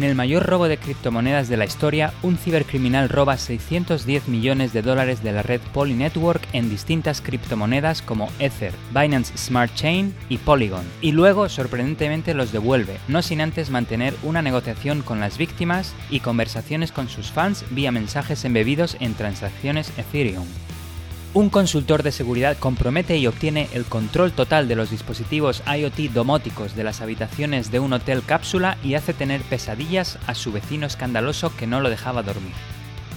En el mayor robo de criptomonedas de la historia, un cibercriminal roba 610 millones de dólares de la red Poly Network en distintas criptomonedas como Ether, Binance Smart Chain y Polygon, y luego sorprendentemente los devuelve, no sin antes mantener una negociación con las víctimas y conversaciones con sus fans vía mensajes embebidos en transacciones Ethereum. Un consultor de seguridad compromete y obtiene el control total de los dispositivos IoT domóticos de las habitaciones de un hotel cápsula y hace tener pesadillas a su vecino escandaloso que no lo dejaba dormir.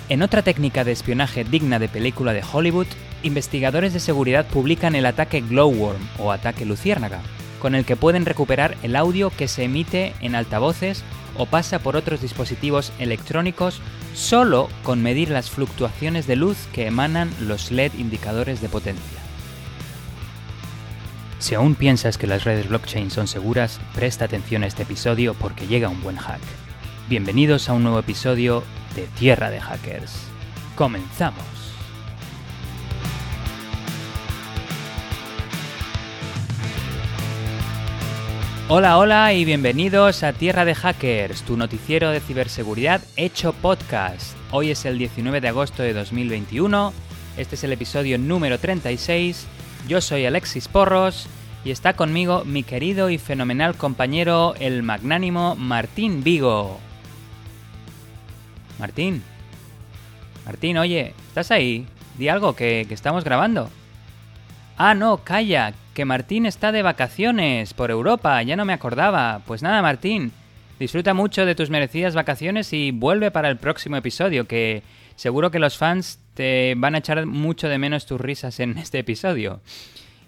En otra técnica de espionaje digna de película de Hollywood, investigadores de seguridad publican el ataque Glowworm o ataque Luciérnaga, con el que pueden recuperar el audio que se emite en altavoces o pasa por otros dispositivos electrónicos solo con medir las fluctuaciones de luz que emanan los LED indicadores de potencia. Si aún piensas que las redes blockchain son seguras, presta atención a este episodio porque llega un buen hack. Bienvenidos a un nuevo episodio de Tierra de Hackers. Comenzamos. Hola, hola y bienvenidos a Tierra de Hackers, tu noticiero de ciberseguridad hecho podcast. Hoy es el 19 de agosto de 2021, este es el episodio número 36, yo soy Alexis Porros y está conmigo mi querido y fenomenal compañero, el magnánimo Martín Vigo. Martín, Martín, oye, ¿estás ahí? Di algo, que, que estamos grabando. Ah, no, calla, que Martín está de vacaciones por Europa, ya no me acordaba. Pues nada, Martín, disfruta mucho de tus merecidas vacaciones y vuelve para el próximo episodio, que seguro que los fans te van a echar mucho de menos tus risas en este episodio.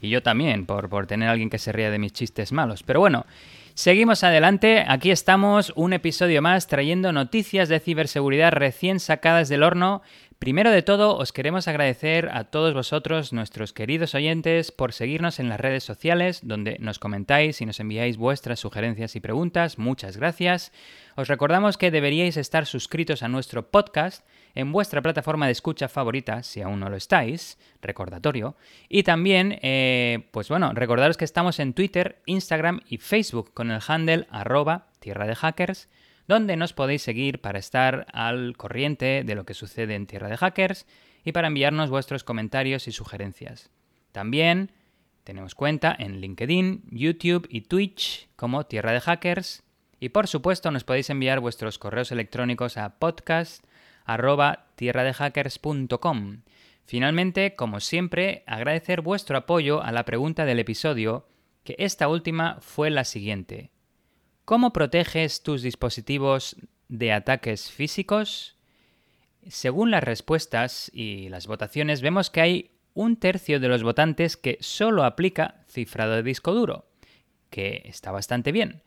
Y yo también, por, por tener a alguien que se ría de mis chistes malos. Pero bueno, seguimos adelante. Aquí estamos, un episodio más, trayendo noticias de ciberseguridad recién sacadas del horno Primero de todo, os queremos agradecer a todos vosotros, nuestros queridos oyentes, por seguirnos en las redes sociales, donde nos comentáis y nos enviáis vuestras sugerencias y preguntas. Muchas gracias. Os recordamos que deberíais estar suscritos a nuestro podcast en vuestra plataforma de escucha favorita, si aún no lo estáis, recordatorio. Y también, eh, pues bueno, recordaros que estamos en Twitter, Instagram y Facebook con el handle arroba tierra de hackers donde nos podéis seguir para estar al corriente de lo que sucede en Tierra de Hackers y para enviarnos vuestros comentarios y sugerencias. También tenemos cuenta en LinkedIn, YouTube y Twitch como Tierra de Hackers y por supuesto nos podéis enviar vuestros correos electrónicos a podcast@tierradehackers.com. Finalmente, como siempre, agradecer vuestro apoyo a la pregunta del episodio, que esta última fue la siguiente. ¿Cómo proteges tus dispositivos de ataques físicos? Según las respuestas y las votaciones, vemos que hay un tercio de los votantes que solo aplica cifrado de disco duro, que está bastante bien.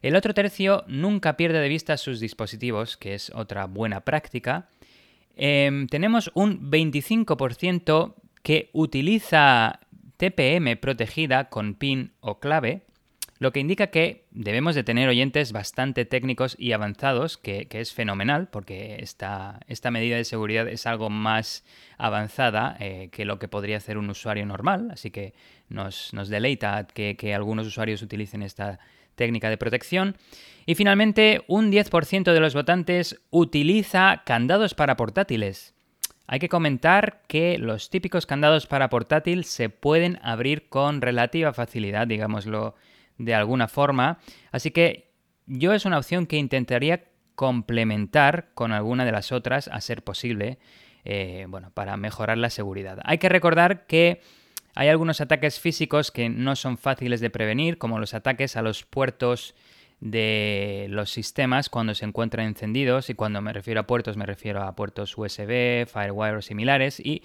El otro tercio nunca pierde de vista sus dispositivos, que es otra buena práctica. Em, tenemos un 25% que utiliza TPM protegida con PIN o clave, lo que indica que debemos de tener oyentes bastante técnicos y avanzados, que, es fenomenal, porque esta, esta, medida de seguridad es algo más avanzada eh, que lo que podría hacer un usuario normal, así que nos, deleita que, que algunos usuarios utilicen esta técnica de protección. Y finalmente, un 10% de los votantes utiliza candados para portátiles. Hay que comentar que los típicos candados para portátil se pueden abrir con relativa facilidad, digámoslo de alguna forma. Así que yo es una opción que intentaría complementar con alguna de las otras a ser posible, eh, bueno, para mejorar la seguridad. Hay que recordar que hay algunos ataques físicos que no son fáciles de prevenir, como los ataques a los puertos de los sistemas cuando se encuentran encendidos y cuando me refiero a puertos me refiero a puertos USB, Firewire o similares y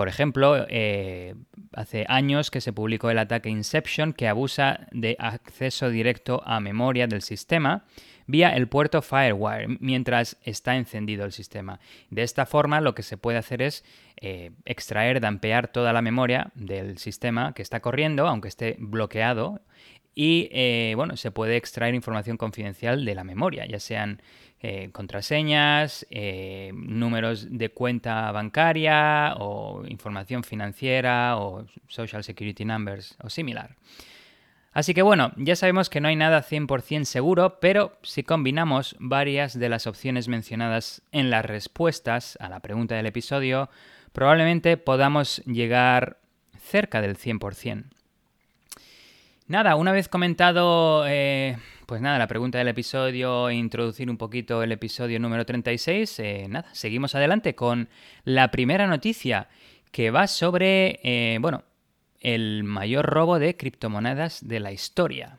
por ejemplo, eh, hace años que se publicó el ataque Inception que abusa de acceso directo a memoria del sistema vía el puerto Firewire mientras está encendido el sistema. De esta forma lo que se puede hacer es eh, extraer, dampear toda la memoria del sistema que está corriendo, aunque esté bloqueado, y eh, bueno, se puede extraer información confidencial de la memoria, ya sean eh, contraseñas, eh, números de cuenta bancaria o información financiera o social security numbers o similar. Así que bueno, ya sabemos que no hay nada 100% seguro, pero si combinamos varias de las opciones mencionadas en las respuestas a la pregunta del episodio, probablemente podamos llegar cerca del 100%. Nada, una vez comentado, eh, pues nada, la pregunta del episodio introducir un poquito el episodio número 36, eh, nada, seguimos adelante con la primera noticia que va sobre, eh, bueno, el mayor robo de criptomonedas de la historia.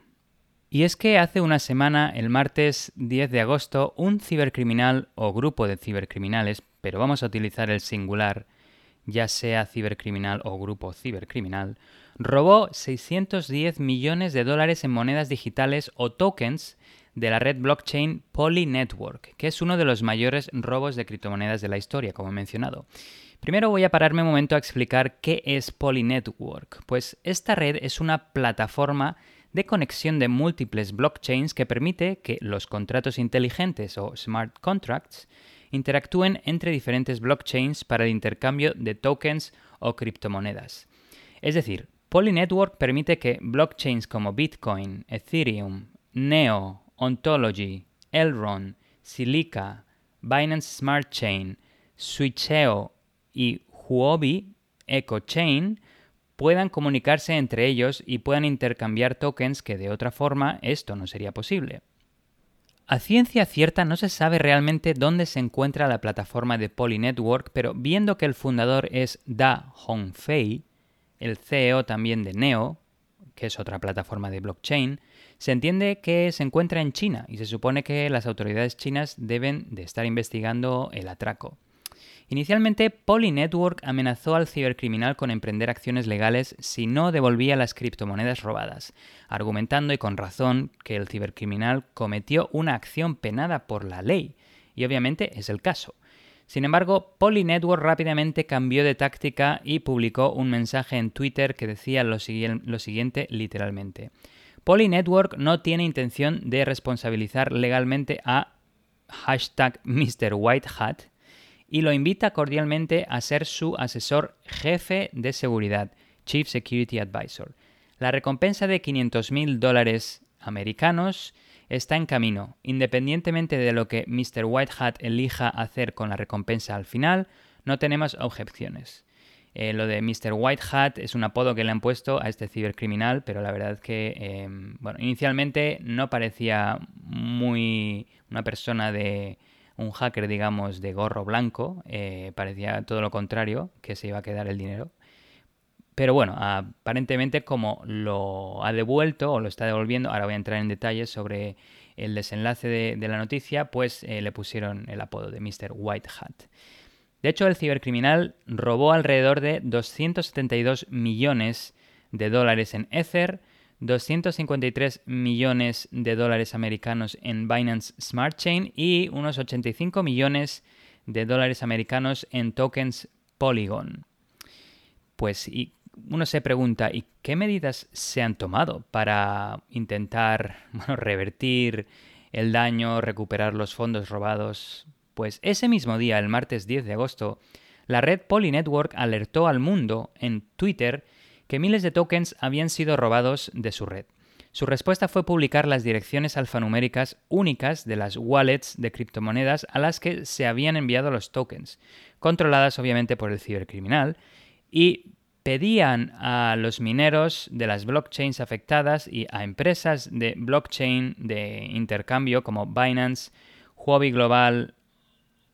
Y es que hace una semana, el martes 10 de agosto, un cibercriminal o grupo de cibercriminales, pero vamos a utilizar el singular, ya sea cibercriminal o grupo cibercriminal, robó 610 millones de dólares en monedas digitales o tokens de la red blockchain Poly Network, que es uno de los mayores robos de criptomonedas de la historia, como he mencionado. Primero voy a pararme un momento a explicar qué es Polynetwork. Pues esta red es una plataforma de conexión de múltiples blockchains que permite que los contratos inteligentes o smart contracts interactúen entre diferentes blockchains para el intercambio de tokens o criptomonedas. Es decir, Polynetwork permite que blockchains como Bitcoin, Ethereum, Neo, Ontology, Elrond, Silica, Binance Smart Chain, Switcheo y Huobi EcoChain puedan comunicarse entre ellos y puedan intercambiar tokens que de otra forma esto no sería posible. A ciencia cierta no se sabe realmente dónde se encuentra la plataforma de Polynetwork, pero viendo que el fundador es Da Hongfei, el CEO también de Neo, que es otra plataforma de blockchain, se entiende que se encuentra en China y se supone que las autoridades chinas deben de estar investigando el atraco. Inicialmente, Polynetwork amenazó al cibercriminal con emprender acciones legales si no devolvía las criptomonedas robadas, argumentando y con razón que el cibercriminal cometió una acción penada por la ley, y obviamente es el caso. Sin embargo, Polynetwork rápidamente cambió de táctica y publicó un mensaje en Twitter que decía lo, siguiente literalmente. Polynetwork no tiene intención de responsabilizar legalmente a hashtag Mr. Y lo invita cordialmente a ser su asesor jefe de seguridad, Chief Security Advisor. La recompensa de 500.000 dólares americanos está en camino. Independientemente de lo que Mr. White Hat elija hacer con la recompensa al final, no tenemos objeciones. Eh, lo de Mr. White Hat es un apodo que le han puesto a este cibercriminal, pero la verdad es que, em, bueno, inicialmente no parecía muy una persona de, un hacker, digamos, de gorro blanco, eh, parecía todo lo contrario, que se iba a quedar el dinero. Pero bueno, aparentemente como lo ha devuelto o lo está devolviendo, ahora voy a entrar en detalles sobre el desenlace de, la noticia, pues eh, le pusieron el apodo de Mr. White Hat. De hecho, el cibercriminal robó alrededor de 272 millones de dólares en Ether, 253 millones de dólares americanos en Binance Smart Chain y unos 85 millones de dólares americanos en tokens Polygon. Pues y uno se pregunta, ¿y qué medidas se han tomado para intentar revertir el daño, recuperar los fondos robados? Pues ese mismo día, el martes 10 de agosto, la red Polynetwork alertó al mundo en Twitter que miles de tokens habían sido robados de su red. Su respuesta fue publicar las direcciones alfanuméricas únicas de las wallets de criptomonedas a las que se habían enviado los tokens, controladas obviamente por el cibercriminal, y pedían a los mineros de las blockchains afectadas y a empresas de blockchain de intercambio como Binance, Huobi Global,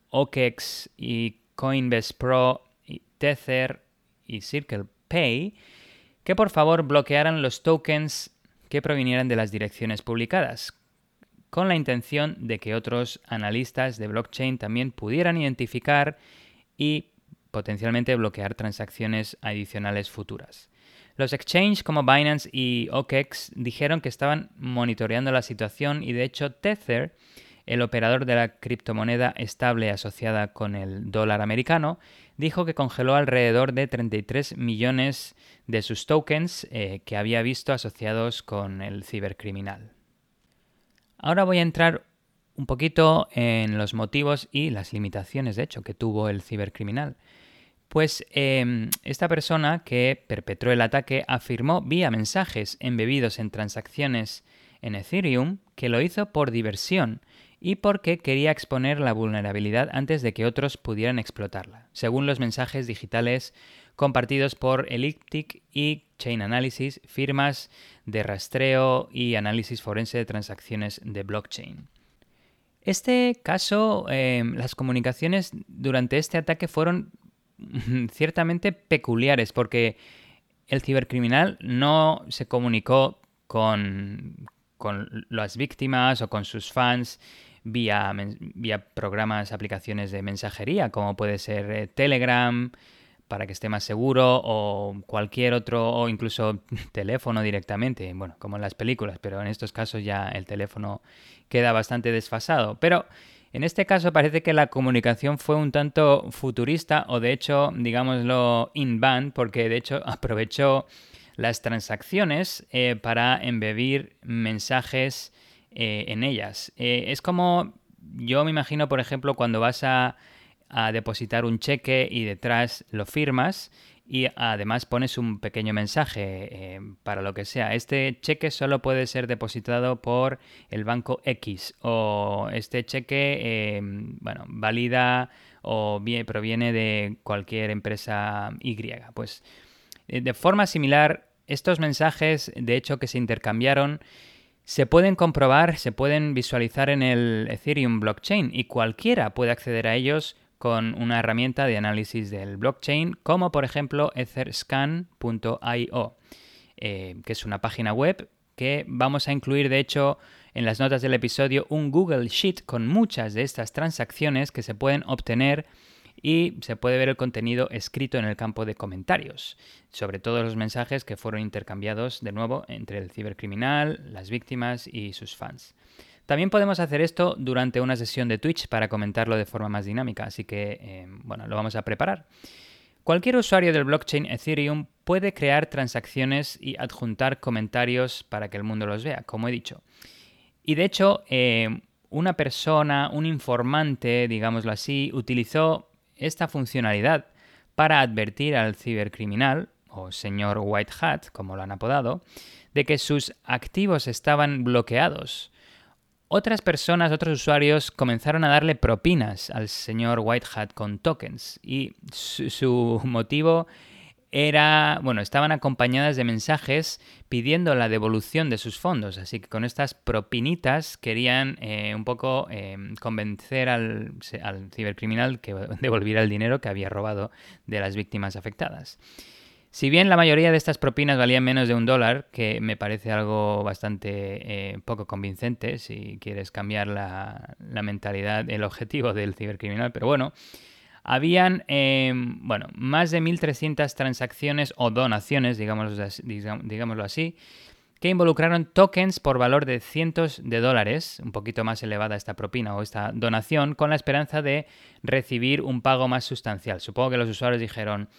OKEx y Coinbase Pro, y Tether y CirclePay que por favor bloquearan los tokens que provinieran de las direcciones publicadas, con la intención de que otros analistas de blockchain también pudieran identificar y potencialmente bloquear transacciones adicionales futuras. Los exchanges como Binance y OKEx dijeron que estaban monitoreando la situación y de hecho Tether, el operador de la criptomoneda estable asociada con el dólar americano, dijo que congeló alrededor de 33 millones de sus tokens eh, que había visto asociados con el cibercriminal. Ahora voy a entrar un poquito en los motivos y las limitaciones, de hecho, que tuvo el cibercriminal. Pues em, esta persona que perpetró el ataque afirmó vía mensajes embebidos en transacciones en Ethereum que lo hizo por diversión y porque quería exponer la vulnerabilidad antes de que otros pudieran explotarla, según los mensajes digitales compartidos por Elliptic y Chain Analysis, firmas de rastreo y análisis forense de transacciones de blockchain. Este caso, em, las comunicaciones durante este ataque fueron ciertamente peculiares porque el cibercriminal no se comunicó con, con las víctimas o con sus fans vía, vía programas, aplicaciones de mensajería, como puede ser eh, Telegram, para que esté más seguro, o cualquier otro, o incluso teléfono directamente, bueno, como en las películas, pero en estos casos ya el teléfono queda bastante desfasado. Pero en este caso parece que la comunicación fue un tanto futurista, o de hecho, digámoslo, in-band, porque de hecho aprovechó las transacciones eh, para embebir mensajes eh, en ellas. Eh, es como yo me imagino, por ejemplo, cuando vas a, depositar un cheque y detrás lo firmas y además pones un pequeño mensaje para lo que sea. Este cheque solo puede ser depositado por el banco X o este cheque, bueno, valida o proviene de cualquier empresa Y. Pues de forma similar estos mensajes, de hecho, que se intercambiaron, se pueden comprobar, se pueden visualizar en el Ethereum blockchain y cualquiera puede acceder a ellos con una herramienta de análisis del blockchain, como por ejemplo etherscan.io, eh, que es una página web que vamos a incluir, de hecho, en las notas del episodio un Google Sheet con muchas de estas transacciones que se pueden obtener y se puede ver el contenido escrito en el campo de comentarios, sobre todos los mensajes que fueron intercambiados de nuevo entre el cibercriminal, las víctimas y sus fans. También podemos hacer esto durante una sesión de Twitch para comentarlo de forma más dinámica, así que eh, bueno, lo vamos a preparar. Cualquier usuario del blockchain Ethereum puede crear transacciones y adjuntar comentarios para que el mundo los vea, como he dicho. Y de hecho, eh, una persona, un informante, digámoslo así, utilizó esta funcionalidad para advertir al cibercriminal, o señor White Hat, como lo han apodado, de que sus activos estaban bloqueados. Otras personas, otros usuarios, comenzaron a darle propinas al señor White Hat con tokens y su, motivo era, bueno, estaban acompañadas de mensajes pidiendo la devolución de sus fondos. Así que con estas propinitas querían eh, un poco eh, convencer al, al, cibercriminal que devolviera el dinero que había robado de las víctimas afectadas. Si bien la mayoría de estas propinas valían menos de un dólar, que me parece algo bastante eh, poco convincente si quieres cambiar la, la mentalidad, el objetivo del cibercriminal, pero bueno, habían, em, bueno, más de 1.300 transacciones o donaciones, digámoslo así, que involucraron tokens por valor de cientos de dólares, un poquito más elevada esta propina o esta donación, con la esperanza de recibir un pago más sustancial. Supongo que los usuarios dijeron,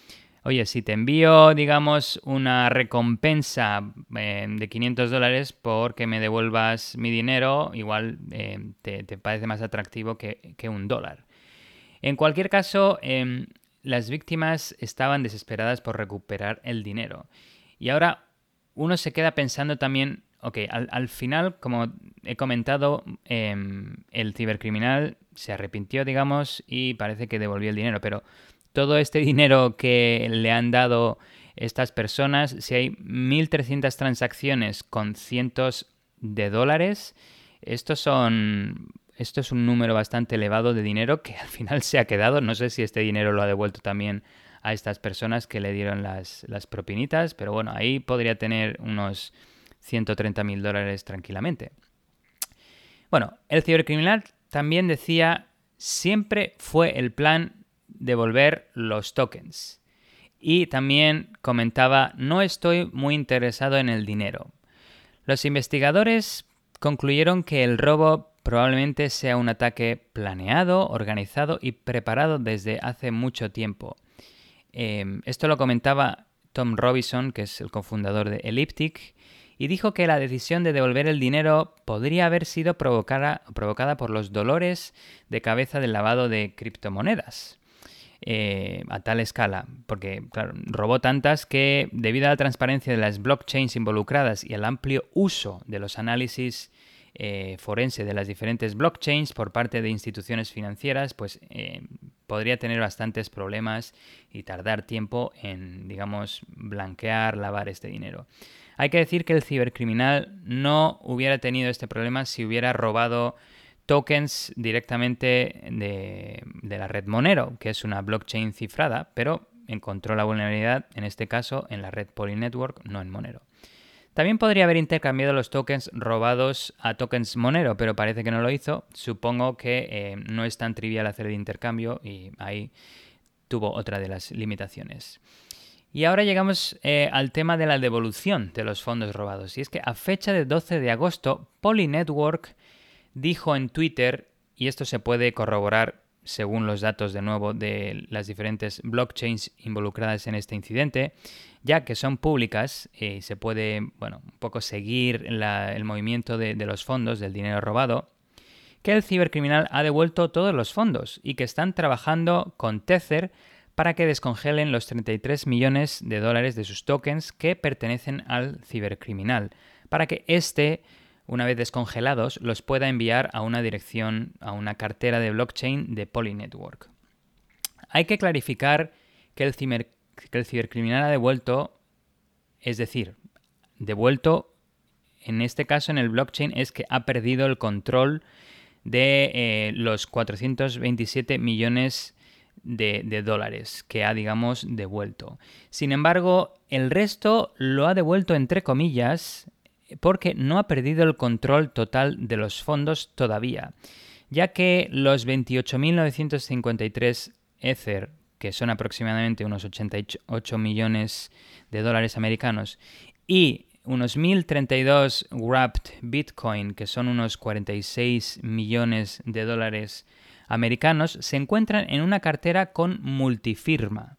oye, si te envío, digamos, una recompensa em, de 500 dólares porque me devuelvas mi dinero, igual em, te, parece más atractivo que un dólar. En cualquier caso, em, las víctimas estaban desesperadas por recuperar el dinero. Y ahora uno se queda pensando también, ok, al, final, como he comentado, em, el cibercriminal se arrepintió, digamos, y parece que devolvió el dinero, pero todo este dinero que le han dado estas personas, si hay 1.300 transacciones con cientos de dólares, estos son esto es un número bastante elevado de dinero que al final se ha quedado. No sé si este dinero lo ha devuelto también a estas personas que le dieron las, propinitas, pero bueno, ahí podría tener unos 130 mil dólares tranquilamente. Bueno, el cibercriminal también decía, siempre fue el plan devolver los tokens. Y también comentaba, no estoy muy interesado en el dinero. Los investigadores concluyeron que el robo probablemente sea un ataque planeado, organizado y preparado desde hace mucho tiempo. Em, esto lo comentaba Tom Robinson, que es el cofundador de Elliptic, y dijo que la decisión de devolver el dinero podría haber sido provocada, provocada por los dolores de cabeza del lavado de criptomonedas. Eh, a tal escala, porque robó tantas que debido a la transparencia de las blockchains involucradas y al amplio uso de los análisis eh, forense de las diferentes blockchains por parte de instituciones financieras, pues eh, podría tener bastantes problemas y tardar tiempo en, digamos, blanquear, lavar este dinero. Hay que decir que el cibercriminal no hubiera tenido este problema si hubiera robado tokens directamente de, la red Monero, que es una blockchain cifrada, pero encontró la vulnerabilidad, en este caso, en la red Polynetwork, no en Monero. También podría haber intercambiado los tokens robados a tokens Monero, pero parece que no lo hizo. Supongo que eh, no es tan trivial hacer el intercambio y ahí tuvo otra de las limitaciones. Y ahora llegamos eh, al tema de la devolución de los fondos robados. Y es que a fecha de 12 de agosto, Polynetwork dijo en Twitter, y esto se puede corroborar según los datos de nuevo de las diferentes blockchains involucradas en este incidente, ya que son públicas y se puede, bueno, un poco seguir el movimiento de, de los fondos, del dinero robado, que el cibercriminal ha devuelto todos los fondos y que están trabajando con Tether para que descongelen los 33 millones de dólares de sus tokens que pertenecen al cibercriminal, para que éste una vez descongelados, los pueda enviar a una dirección, a una cartera de blockchain de Polynetwork. Hay que clarificar que el, cibercriminal ha devuelto, es decir, devuelto, en este caso en el blockchain, es que ha perdido el control de eh, los 427 millones de, de, dólares que ha, digamos, devuelto. Sin embargo, el resto lo ha devuelto entre comillas porque no ha perdido el control total de los fondos todavía, ya que los 28.953 Ether, que son aproximadamente unos 88 millones de dólares americanos, y unos 1.032 Wrapped Bitcoin, que son unos 46 millones de dólares americanos, se encuentran en una cartera con multifirma,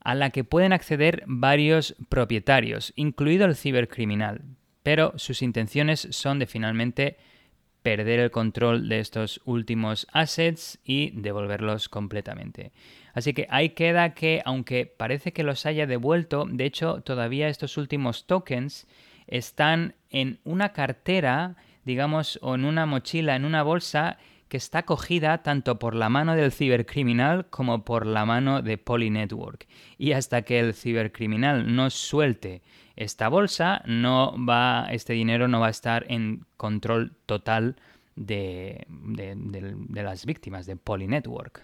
a la que pueden acceder varios propietarios, incluido el cibercriminal pero sus intenciones son de finalmente perder el control de estos últimos assets y devolverlos completamente. Así que ahí queda que, aunque parece que los haya devuelto, de hecho todavía estos últimos tokens están en una cartera, digamos, o en una mochila, en una bolsa que está cogida tanto por la mano del cibercriminal como por la mano de Polynetwork. Y hasta que el cibercriminal no suelte esta bolsa, no va, este dinero no va a estar en control total de, las víctimas de Polynetwork.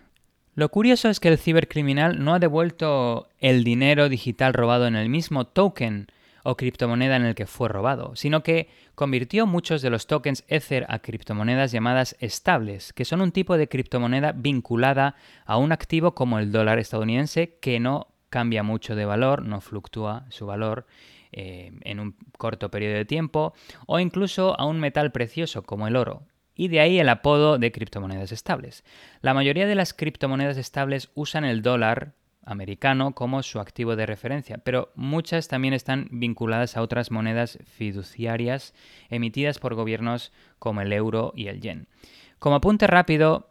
Lo curioso es que el cibercriminal no ha devuelto el dinero digital robado en el mismo token o criptomoneda en el que fue robado, sino que convirtió muchos de los tokens Ether a criptomonedas llamadas estables, que son un tipo de criptomoneda vinculada a un activo como el dólar estadounidense que no cambia mucho de valor, no fluctúa su valor eh, en un corto periodo de tiempo, o incluso a un metal precioso como el oro. Y de ahí el apodo de criptomonedas estables. La mayoría de las criptomonedas estables usan el dólar americano como su activo de referencia, pero muchas también están vinculadas a otras monedas fiduciarias emitidas por gobiernos como el euro y el yen. Como apunte rápido,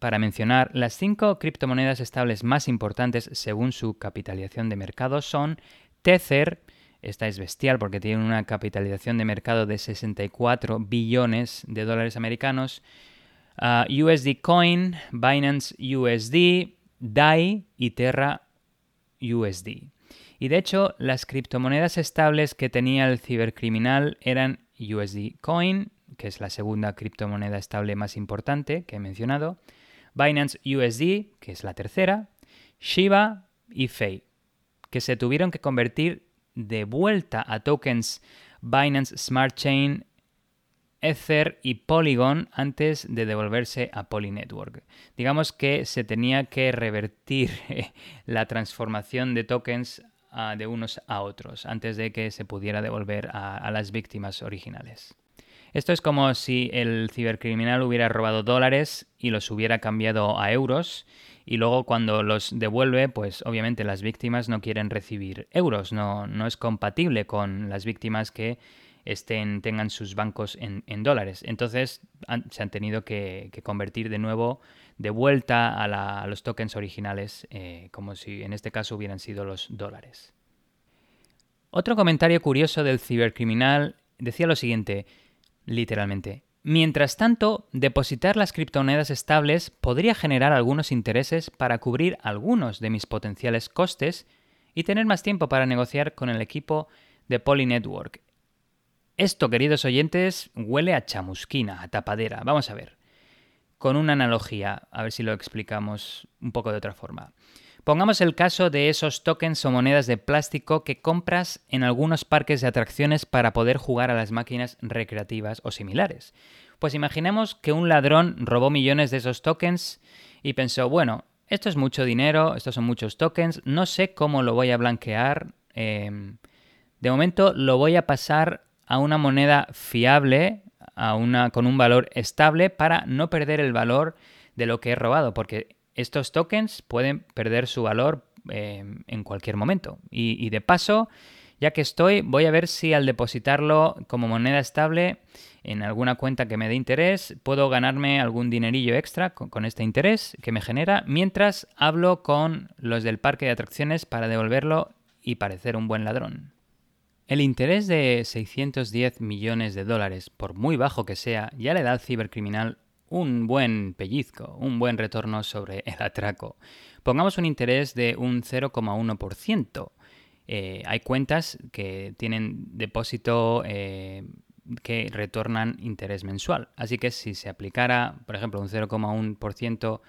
para mencionar, las cinco criptomonedas estables más importantes según su capitalización de mercado son Tether, esta es bestial porque tiene una capitalización de mercado de 64 billones de dólares americanos. Ah, USD Coin, Binance USD, DAI y Terra USD. Y de hecho, las criptomonedas estables que tenía el cibercriminal eran USD Coin, que es la segunda criptomoneda estable más importante que he mencionado, Binance USD, que es la tercera, Shiba y Fei, que se tuvieron que convertir de vuelta a tokens Binance Smart Chain, Ether y Polygon antes de devolverse a Polynetwork. Digamos que se tenía que revertir la transformación de tokens ah, de unos a otros antes de que se pudiera devolver a las víctimas originales. Esto es como si el cibercriminal hubiera robado dólares y los hubiera cambiado a euros y luego cuando los devuelve, pues obviamente las víctimas no quieren recibir euros, no, no es compatible con las víctimas que tengan sus bancos en, dólares. Entonces se han tenido que, convertir de nuevo de vuelta a, los tokens originales, eh, como si en este caso hubieran sido los dólares. Otro comentario curioso del cibercriminal decía lo siguiente, literalmente. Mientras tanto, depositar las criptomonedas estables podría generar algunos intereses para cubrir algunos de mis potenciales costes y tener más tiempo para negociar con el equipo de Poly Network. Esto, queridos oyentes, huele a chamusquina, a tapadera. Vamos a ver. Con una analogía, a ver si lo explicamos un poco de otra forma. Pongamos el caso de esos tokens o monedas de plástico que compras en algunos parques de atracciones para poder jugar a las máquinas recreativas o similares. Pues imaginemos que un ladrón robó millones de esos tokens y pensó, bueno, esto es mucho dinero, estos son muchos tokens, no sé cómo lo voy a blanquear. Em, de momento lo voy a pasar a una moneda fiable, a una, con un valor estable para no perder el valor de lo que he robado, porque estos tokens pueden perder su valor eh, en cualquier momento. Y, de paso, ya que estoy, voy a ver si al depositarlo como moneda estable en alguna cuenta que me dé interés, puedo ganarme algún dinerillo extra con, con, este interés que me genera, mientras hablo con los del parque de atracciones para devolverlo y parecer un buen ladrón. El interés de 610 millones de dólares, por muy bajo que sea, ya le da al cibercriminal un buen pellizco, un buen retorno sobre el atraco. Pongamos un interés de un 0,1%. Eh, hay cuentas que tienen depósito eh, que retornan interés mensual. Así que si se aplicara, por ejemplo, un 0,1%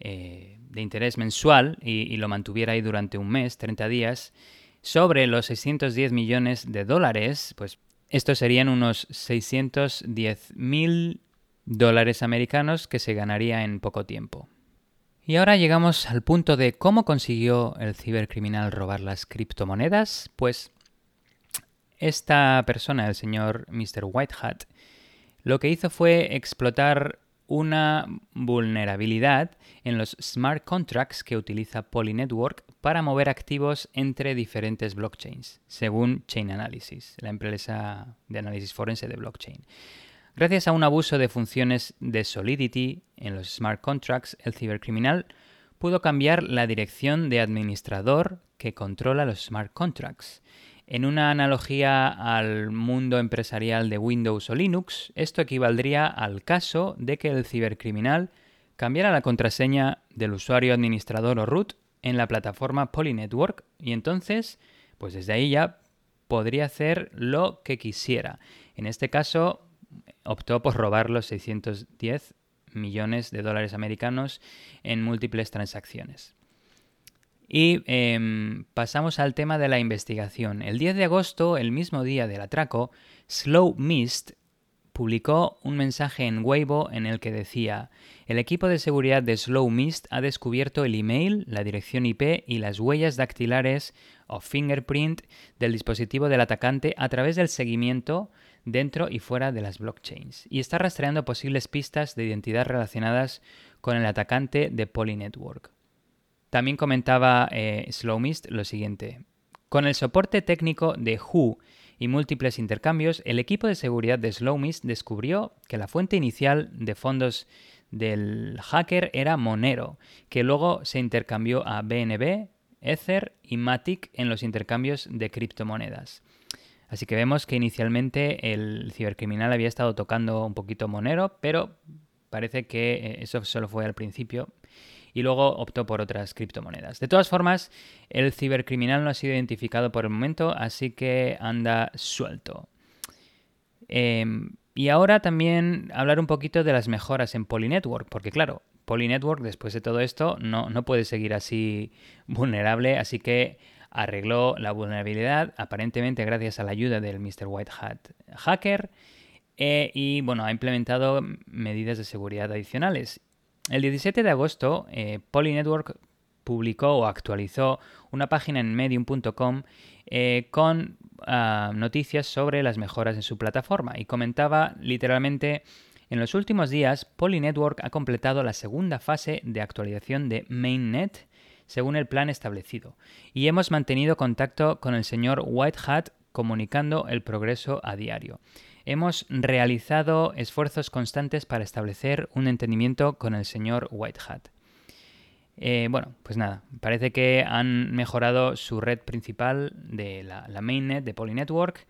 eh, de interés mensual y, y, lo mantuviera ahí durante un mes, 30 días, sobre los 610 millones de dólares, pues estos serían unos 610 mil dólares americanos que se ganaría en poco tiempo. Y ahora llegamos al punto de cómo consiguió el cibercriminal robar las criptomonedas. Pues esta persona, el señor Mr. Whitehat, lo que hizo fue explotar una vulnerabilidad en los smart contracts que utiliza Polynetwork para mover activos entre diferentes blockchains, según Chain Analysis, la empresa de análisis forense de blockchain. Gracias a un abuso de funciones de Solidity en los smart contracts, el cibercriminal pudo cambiar la dirección de administrador que controla los smart contracts. En una analogía al mundo empresarial de Windows o Linux, esto equivaldría al caso de que el cibercriminal cambiara la contraseña del usuario administrador o root en la plataforma Polynetwork y entonces, pues desde ahí ya podría hacer lo que quisiera. En este caso, optó por robar los 610 millones de dólares americanos en múltiples transacciones. Y em, pasamos al tema de la investigación. El 10 de agosto, el mismo día del atraco, Slow Mist publicó un mensaje en Weibo en el que decía el equipo de seguridad de Slow Mist ha descubierto el email, la dirección IP y las huellas dactilares o fingerprint del dispositivo del atacante a través del seguimiento dentro y fuera de las blockchains, y está rastreando posibles pistas de identidad relacionadas con el atacante de Polynetwork. También comentaba eh, Slowmist lo siguiente. Con el soporte técnico de Who y múltiples intercambios, el equipo de seguridad de Slowmist descubrió que la fuente inicial de fondos del hacker era Monero, que luego se intercambió a BNB, Ether y Matic en los intercambios de criptomonedas. Así que vemos que inicialmente el cibercriminal había estado tocando un poquito Monero, pero parece que eh, eso solo fue al principio y luego optó por otras criptomonedas. De todas formas, el cibercriminal no ha sido identificado por el momento, así que anda suelto. Em, y ahora también hablar un poquito de las mejoras en Polynetwork, porque claro, Polynetwork después de todo esto no, no puede seguir así vulnerable, así que arregló la vulnerabilidad, aparentemente gracias a la ayuda del Mr. White Hat hacker, eh, y bueno, ha implementado medidas de seguridad adicionales. El 17 de agosto, eh, Polynetwork publicó o actualizó una página en medium.com eh, con ah, noticias sobre las mejoras en su plataforma y comentaba literalmente en los últimos días, Polynetwork ha completado la segunda fase de actualización de Mainnet según el plan establecido, y hemos mantenido contacto con el señor White Hat comunicando el progreso a diario. Hemos realizado esfuerzos constantes para establecer un entendimiento con el señor White Hat. Eh, bueno, pues nada, parece que han mejorado su red principal de la, mainnet de Polynetwork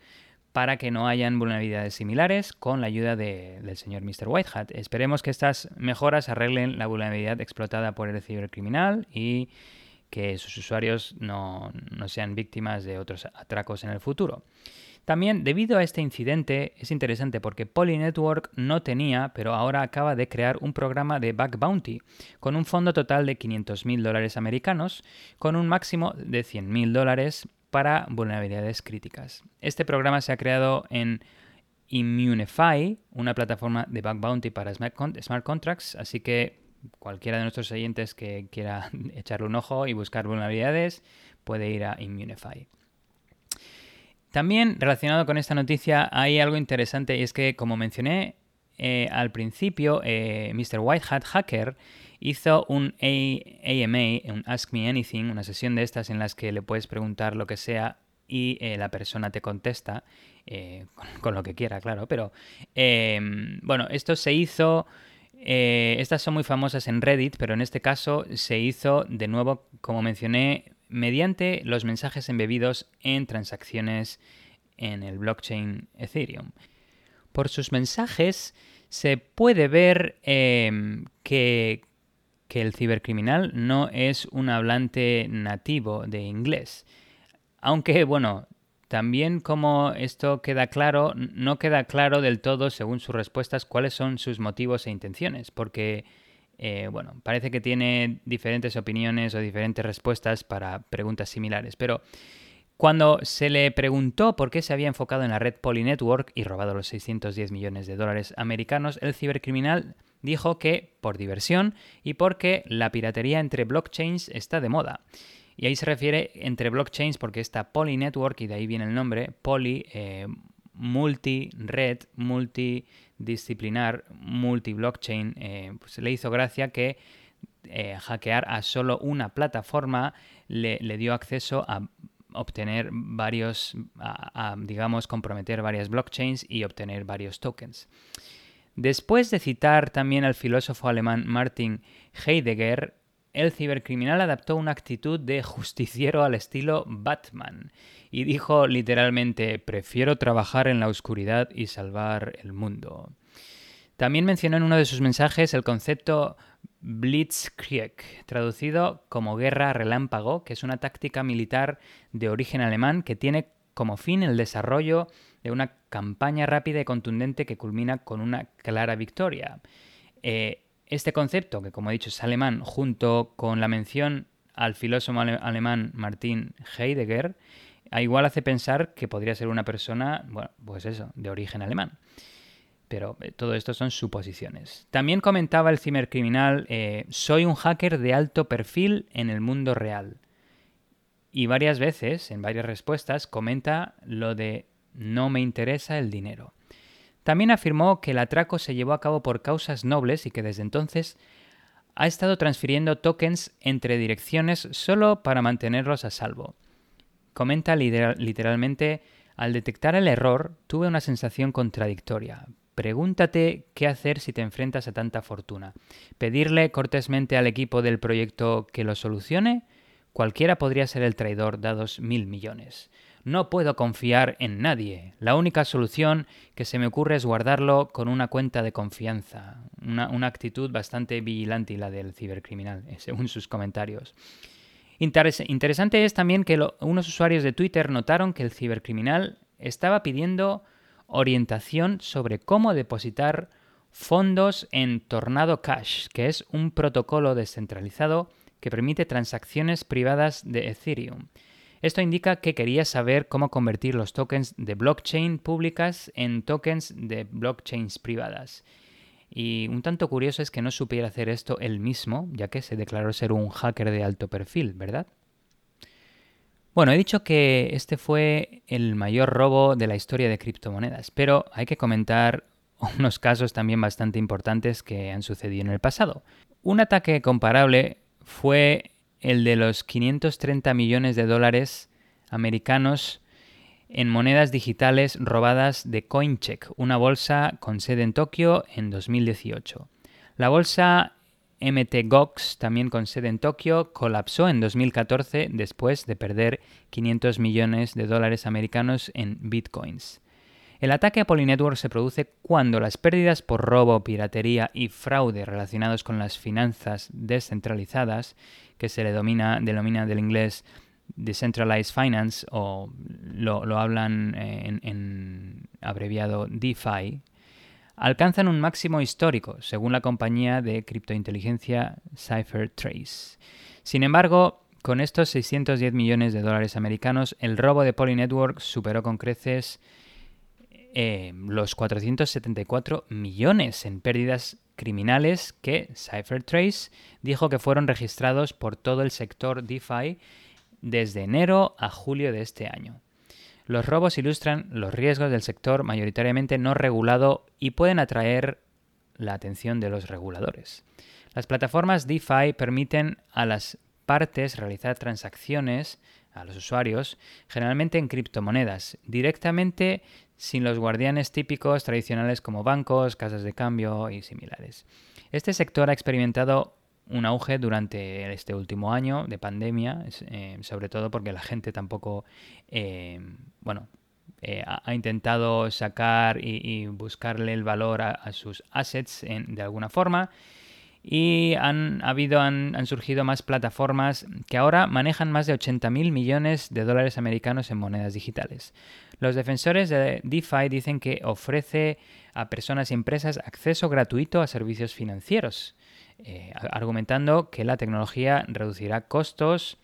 para que no hayan vulnerabilidades similares con la ayuda del señor Mr. Whitehat. Esperemos que estas mejoras arreglen la vulnerabilidad explotada por el cibercriminal y que sus usuarios no, no sean víctimas de otros atracos en el futuro. También, debido a este incidente, es interesante porque Polynetwork no tenía, pero ahora acaba de crear un programa de Bug Bounty, con un fondo total de 500.000 dólares americanos, con un máximo de 100.000 dólares para vulnerabilidades críticas. Este programa se ha creado en Immunify, una plataforma de Bug Bounty para Smart Contracts, así que cualquiera de nuestros oyentes que quiera echarle un ojo y buscar vulnerabilidades puede ir a Immunify. También relacionado con esta noticia hay algo interesante y es que, como mencioné eh, al principio, eh, Mr. White Hat Hacker hizo un AMA, un Ask Me Anything, una sesión de estas en las que le puedes preguntar lo que sea y eh, la persona te contesta con, lo que quiera, claro. Pero em, bueno, esto se hizo. estas son muy famosas en Reddit, pero en este caso se hizo de nuevo, como mencioné, mediante los mensajes embebidos en transacciones en el blockchain Ethereum. Por sus mensajes se puede ver em, que, que el cibercriminal no es un hablante nativo de inglés. Aunque, bueno, también como esto queda claro, no queda claro del todo, según sus respuestas, cuáles son sus motivos e intenciones, porque eh, bueno, parece que tiene diferentes opiniones o diferentes respuestas para preguntas similares, pero cuando se le preguntó por qué se había enfocado en la red Polynetwork y robado los 610 millones de dólares americanos, el cibercriminal dijo que por diversión y porque la piratería entre blockchains está de moda. Y ahí se refiere entre blockchains porque está Polynetwork, y de ahí viene el nombre, poly, eh, multi-red, multi disciplinar multi-blockchain, eh, pues le hizo gracia que eh, hackear a solo una plataforma le, dio acceso a obtener varios, a, digamos, comprometer varias blockchains y obtener varios tokens. Después de citar también al filósofo alemán Martin Heidegger, el cibercriminal adaptó una actitud de justiciero al estilo Batman y dijo literalmente prefiero trabajar en la oscuridad y salvar el mundo. También mencionó en uno de sus mensajes el concepto Blitzkrieg, traducido como guerra relámpago, que es una táctica militar de origen alemán que tiene como fin el desarrollo de una campaña rápida y contundente que culmina con una clara victoria. Eh, este concepto, que como he dicho es alemán, junto con la mención al filósofo alemán Martin Heidegger, igual hace pensar que podría ser una persona, bueno, pues eso, de origen alemán. Pero eh, todo esto son suposiciones. También comentaba el cibercriminal, eh, soy un hacker de alto perfil en el mundo real. Y varias veces, en varias respuestas, comenta lo de no me interesa el dinero. También afirmó que el atraco se llevó a cabo por causas nobles y que desde entonces ha estado transfiriendo tokens entre direcciones solo para mantenerlos a salvo. Comenta literalmente, al detectar el error tuve una sensación contradictoria. Pregúntate qué hacer si te enfrentas a tanta fortuna. ¿Pedirle cortésmente al equipo del proyecto que lo solucione? Cualquiera podría ser el traidor dados mil millones. No puedo confiar en nadie. La única solución que se me ocurre es guardarlo con una cuenta de confianza. Una, actitud bastante vigilante la del cibercriminal, eh, según sus comentarios. interesante es también que unos usuarios de Twitter notaron que el cibercriminal estaba pidiendo orientación sobre cómo depositar fondos en Tornado Cash, que es un protocolo descentralizado que permite transacciones privadas de Ethereum. Esto indica que quería saber cómo convertir los tokens de blockchain públicas en tokens de blockchains privadas. Y un tanto curioso es que no supiera hacer esto él mismo, ya que se declaró ser un hacker de alto perfil, ¿verdad? Bueno, he dicho que este fue el mayor robo de la historia de criptomonedas, pero hay que comentar unos casos también bastante importantes que han sucedido en el pasado. Un ataque comparable fue el de los 530 millones de dólares americanos en monedas digitales robadas de Coincheck, una bolsa con sede en Tokio en 2018. La bolsa MTGOX, también con sede en Tokio, colapsó en 2014 después de perder 500 millones de dólares americanos en bitcoins. El ataque a Polynetwork se produce cuando las pérdidas por robo, piratería y fraude relacionados con las finanzas descentralizadas, que se le denomina del inglés Decentralized Finance, o lo, hablan en, en abreviado DeFi, alcanzan un máximo histórico, según la compañía de criptointeligencia CipherTrace. Sin embargo, con estos 610 millones de dólares americanos, el robo de Polynetwork superó con creces eh, los 474 millones en pérdidas criminales que CipherTrace dijo que fueron registrados por todo el sector DeFi desde enero a julio de este año. Los robos ilustran los riesgos del sector mayoritariamente no regulado y pueden atraer la atención de los reguladores. Las plataformas DeFi permiten a las partes realizar transacciones a los usuarios, generalmente en criptomonedas, directamente sin los guardianes típicos tradicionales como bancos, casas de cambio y similares. Este sector ha experimentado un auge durante este último año de pandemia, eh, sobre todo porque la gente tampoco, eh, bueno, eh, ha, intentado sacar y, buscarle el valor a, sus assets de alguna forma. Y han, habido, han, surgido más plataformas que ahora manejan más de 80.000 millones de dólares americanos en monedas digitales. Los defensores de DeFi dicen que ofrece a personas y empresas acceso gratuito a servicios financieros eh, argumentando que la tecnología reducirá costos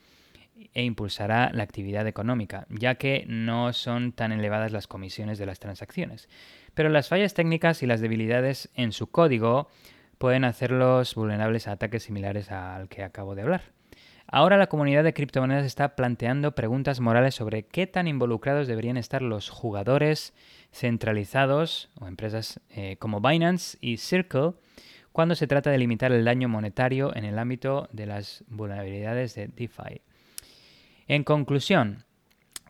e impulsará la actividad económica, ya que no son tan elevadas las comisiones de las transacciones. Pero las fallas técnicas y las debilidades en su código pueden hacerlos vulnerables a ataques similares al que acabo de hablar. Ahora la comunidad de criptomonedas está planteando preguntas morales sobre qué tan involucrados deberían estar los jugadores centralizados o empresas eh, como Binance y Circle cuando se trata de limitar el daño monetario en el ámbito de las vulnerabilidades de DeFi. En conclusión,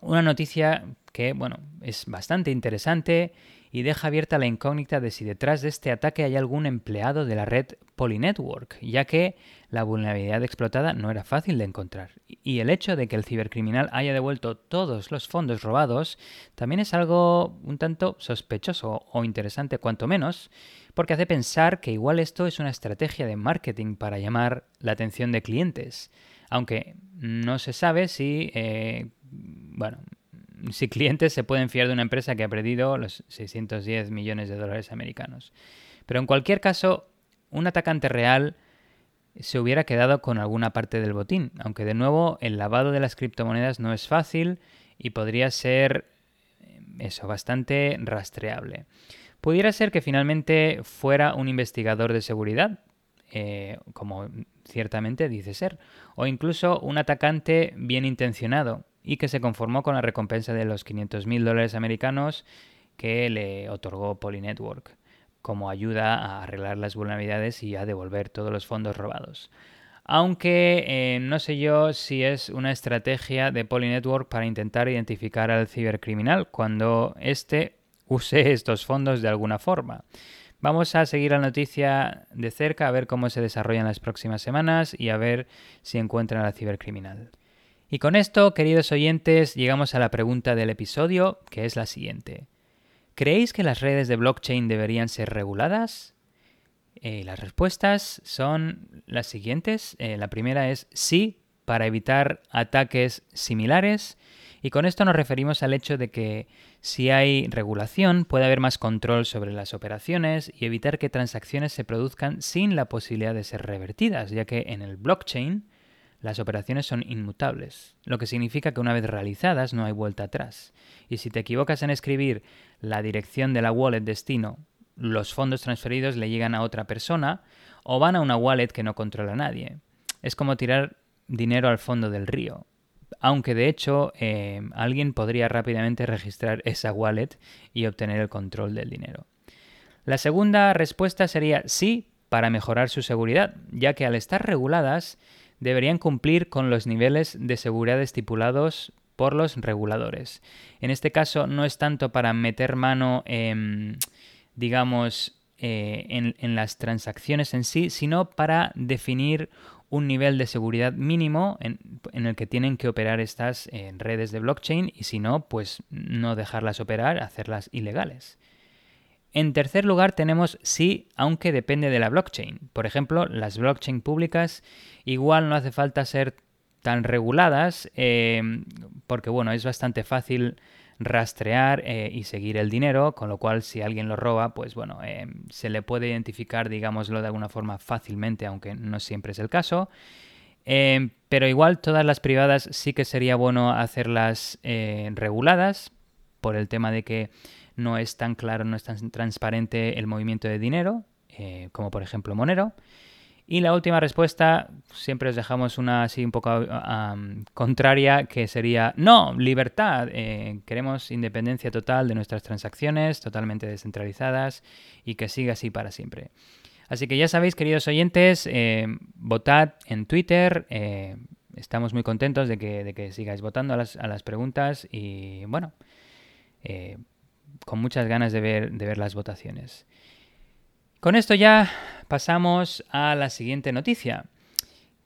una noticia que bueno, es bastante interesante y deja abierta la incógnita de si detrás de este ataque hay algún empleado de la red Polynetwork, ya que la vulnerabilidad explotada no era fácil de encontrar. Y el hecho de que el cibercriminal haya devuelto todos los fondos robados también es algo un tanto sospechoso o interesante cuanto menos, porque hace pensar que igual esto es una estrategia de marketing para llamar la atención de clientes, aunque no se sabe si, eh, bueno, si clientes se pueden fiar de una empresa que ha perdido los 610 millones de dólares americanos. Pero en cualquier caso, un atacante real se hubiera quedado con alguna parte del botín, aunque de nuevo el lavado de las criptomonedas no es fácil y podría ser eh, eso, bastante rastreable. Pudiera ser que finalmente fuera un investigador de seguridad, eh, como ciertamente dice ser, o incluso un atacante bien intencionado y que se conformó con la recompensa de los 500.000 dólares americanos que le otorgó Polynetwork como ayuda a arreglar las vulnerabilidades y a devolver todos los fondos robados. Aunque eh, no sé yo si es una estrategia de Polynetwork para intentar identificar al cibercriminal cuando éste use estos fondos de alguna forma. Vamos a seguir la noticia de cerca, a ver cómo se desarrollan las próximas semanas y a ver si encuentran al cibercriminal. Y con esto, queridos oyentes, llegamos a la pregunta del episodio, que es la siguiente. ¿Creéis que las redes de blockchain deberían ser reguladas? Eh, las respuestas son las siguientes. Eh, la primera es sí, para evitar ataques similares. Y con esto nos referimos al hecho de que si hay regulación puede haber más control sobre las operaciones y evitar que transacciones se produzcan sin la posibilidad de ser revertidas, ya que en el blockchain las operaciones son inmutables, lo que significa que una vez realizadas no hay vuelta atrás. Y si te equivocas en escribir la dirección de la wallet destino, los fondos transferidos le llegan a otra persona o van a una wallet que no controla nadie. Es como tirar dinero al fondo del río aunque de hecho eh, alguien podría rápidamente registrar esa wallet y obtener el control del dinero. La segunda respuesta sería sí para mejorar su seguridad, ya que al estar reguladas deberían cumplir con los niveles de seguridad estipulados por los reguladores. En este caso no es tanto para meter mano, digamos, eh, en, las transacciones en sí, sino para definir un nivel de seguridad mínimo en, el que tienen que operar estas eh, redes de blockchain y si no, pues no dejarlas operar, hacerlas ilegales. En tercer lugar tenemos sí, aunque depende de la blockchain. Por ejemplo, las blockchain públicas igual no hace falta ser tan reguladas eh, porque bueno, es bastante fácil rastrear eh, y seguir el dinero, con lo cual si alguien lo roba, pues bueno, eh, se le puede identificar, digámoslo de alguna forma fácilmente, aunque no siempre es el caso. Pero igual todas las privadas sí que sería bueno hacerlas reguladas por el tema de que no es tan claro, no es tan transparente el movimiento de dinero, como por ejemplo Monero. Y la última respuesta, siempre os dejamos una así un poco contraria, que sería, no, libertad, eh, queremos independencia total de nuestras transacciones, totalmente descentralizadas y que siga así para siempre. Así que ya sabéis, queridos oyentes, eh, votad en Twitter. Eh, estamos muy contentos de que, de que sigáis votando a las, a las, preguntas y bueno, con muchas ganas de ver, de ver las votaciones. Con esto ya pasamos a la siguiente noticia,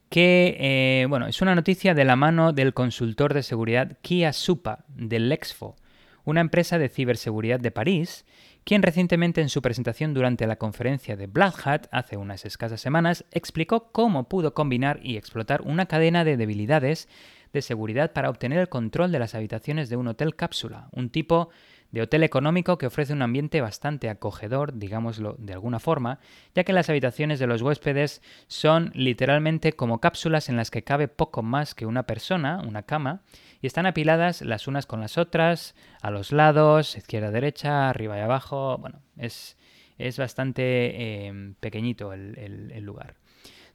que eh, bueno, es una noticia de la mano del consultor de seguridad Kia Supa, del Lexfo, una empresa de ciberseguridad de París, quien recientemente en su presentación durante la conferencia de Black Hat hace unas escasas semanas explicó cómo pudo combinar y explotar una cadena de debilidades de seguridad para obtener el control de las habitaciones de un hotel cápsula, un tipo de hotel económico que ofrece un ambiente bastante acogedor, digámoslo de alguna forma, ya que las habitaciones de los huéspedes son literalmente como cápsulas en las que cabe poco más que una persona, una cama, y están apiladas las unas con las otras, a los lados, izquierda, derecha, arriba y abajo. Bueno, es, es bastante em, pequeñito el, el lugar.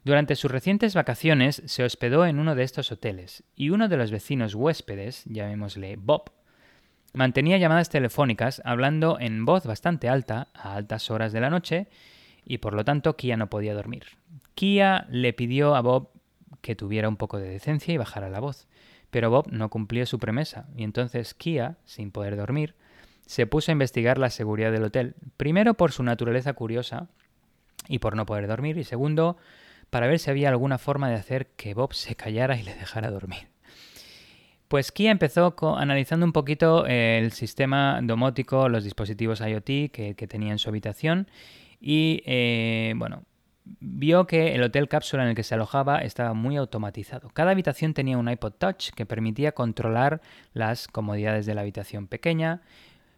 Durante sus recientes vacaciones se hospedó en uno de estos hoteles y uno de los vecinos huéspedes, llamémosle Bob, Mantenía llamadas telefónicas hablando en voz bastante alta a altas horas de la noche y por lo tanto Kia no podía dormir. Kia le pidió a Bob que tuviera un poco de decencia y bajara la voz, pero Bob no cumplió su promesa y entonces Kia, sin poder dormir, se puso a investigar la seguridad del hotel, primero por su naturaleza curiosa y por no poder dormir y segundo para ver si había alguna forma de hacer que Bob se callara y le dejara dormir. Pues Kia empezó analizando un poquito el sistema domótico, los dispositivos IoT que, tenía en su habitación y, eh, bueno, vio que el hotel cápsula en el que se alojaba estaba muy automatizado. Cada habitación tenía un iPod Touch que permitía controlar las comodidades de la habitación pequeña.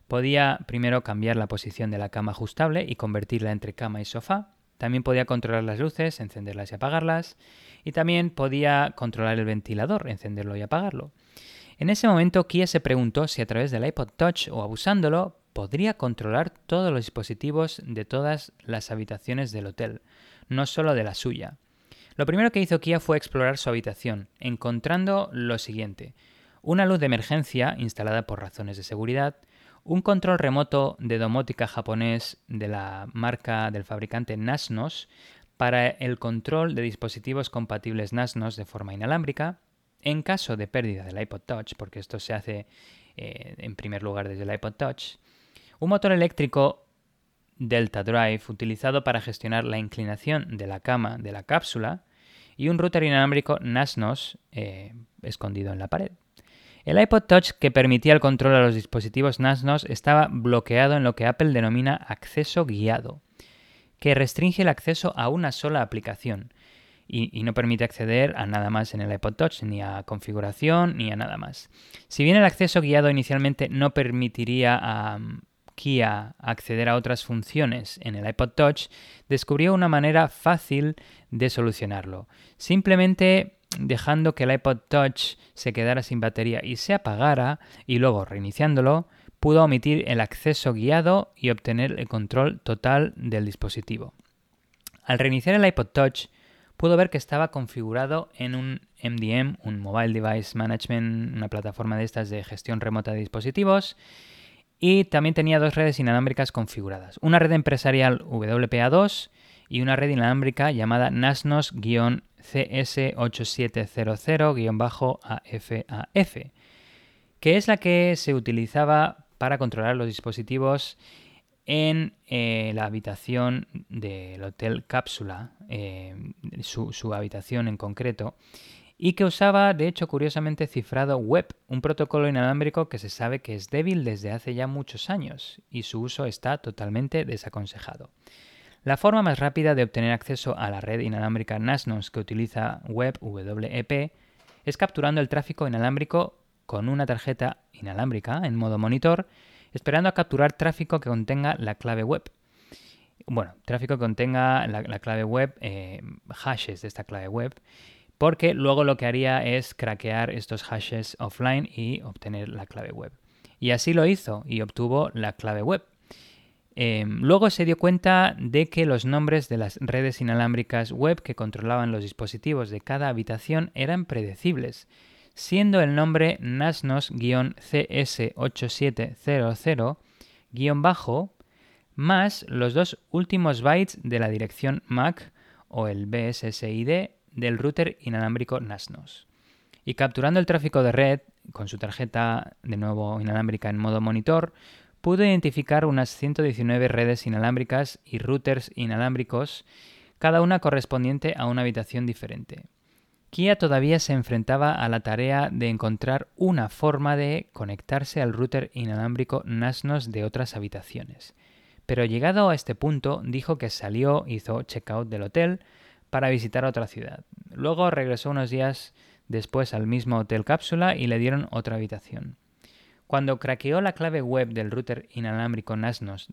Podía primero cambiar la posición de la cama ajustable y convertirla entre cama y sofá. También podía controlar las luces, encenderlas y apagarlas. Y también podía controlar el ventilador, encenderlo y apagarlo. En ese momento Kia se preguntó si a través del iPod Touch o abusándolo podría controlar todos los dispositivos de todas las habitaciones del hotel, no solo de la suya. Lo primero que hizo Kia fue explorar su habitación, encontrando lo siguiente. Una luz de emergencia instalada por razones de seguridad, un control remoto de domótica japonés de la marca del fabricante Nasnos para el control de dispositivos compatibles Nasnos de forma inalámbrica, en caso de pérdida del iPod Touch, porque esto se hace eh, en primer lugar desde el iPod Touch, un motor eléctrico Delta Drive utilizado para gestionar la inclinación de la cama de la cápsula y un router inalámbrico NASNOS eh, escondido en la pared. El iPod Touch que permitía el control a los dispositivos NASNOS estaba bloqueado en lo que Apple denomina acceso guiado, que restringe el acceso a una sola aplicación, y, no permite acceder a nada más en el iPod Touch, ni a configuración, ni a nada más. Si bien el acceso guiado inicialmente no permitiría a um, Kia acceder a otras funciones en el iPod Touch, descubrió una manera fácil de solucionarlo. Simplemente dejando que el iPod Touch se quedara sin batería y se apagara, y luego reiniciándolo, pudo omitir el acceso guiado y obtener el control total del dispositivo. Al reiniciar el iPod Touch, pudo ver que estaba configurado en un MDM, un Mobile Device Management, una plataforma de estas de gestión remota de dispositivos, y también tenía dos redes inalámbricas configuradas, una red empresarial WPA2 y una red inalámbrica llamada NASNOS-CS8700-AFAF. que es la que se utilizaba para controlar los dispositivos en eh, la habitación del Hotel Cápsula, eh, su, habitación en concreto, y que usaba, de hecho, curiosamente cifrado web, un protocolo inalámbrico que se sabe que es débil desde hace ya muchos años y su uso está totalmente desaconsejado. La forma más rápida de obtener acceso a la red inalámbrica NASNOS que utiliza Web WEP es capturando el tráfico inalámbrico con una tarjeta inalámbrica en modo monitor esperando a capturar tráfico que contenga la clave web. Bueno, tráfico que contenga la, clave web, eh, hashes de esta clave web, porque luego lo que haría es craquear estos hashes offline y obtener la clave web. Y así lo hizo y obtuvo la clave web. Em, luego se dio cuenta de que los nombres de las redes inalámbricas web que controlaban los dispositivos de cada habitación eran predecibles siendo el nombre NASNOS-CS8700- más los dos últimos bytes de la dirección MAC o el BSSID del router inalámbrico NASNOS. Y capturando el tráfico de red con su tarjeta de nuevo inalámbrica en modo monitor, pudo identificar unas 119 redes inalámbricas y routers inalámbricos, cada una correspondiente a una habitación diferente. Kia todavía se enfrentaba a la tarea de encontrar una forma de conectarse al router inalámbrico NASNOS de otras habitaciones. Pero llegado a este punto, dijo que salió, hizo checkout del hotel para visitar otra ciudad. Luego regresó unos días después al mismo hotel cápsula y le dieron otra habitación. Cuando craqueó la clave web del router inalámbrico NASNOS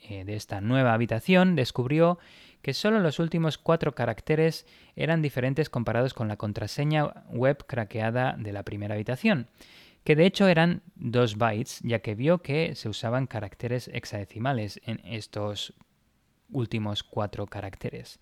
eh, de esta nueva habitación, descubrió que solo los últimos cuatro caracteres eran diferentes comparados con la contraseña web craqueada de la primera habitación, que de hecho eran dos bytes, ya que vio que se usaban caracteres hexadecimales en estos últimos cuatro caracteres,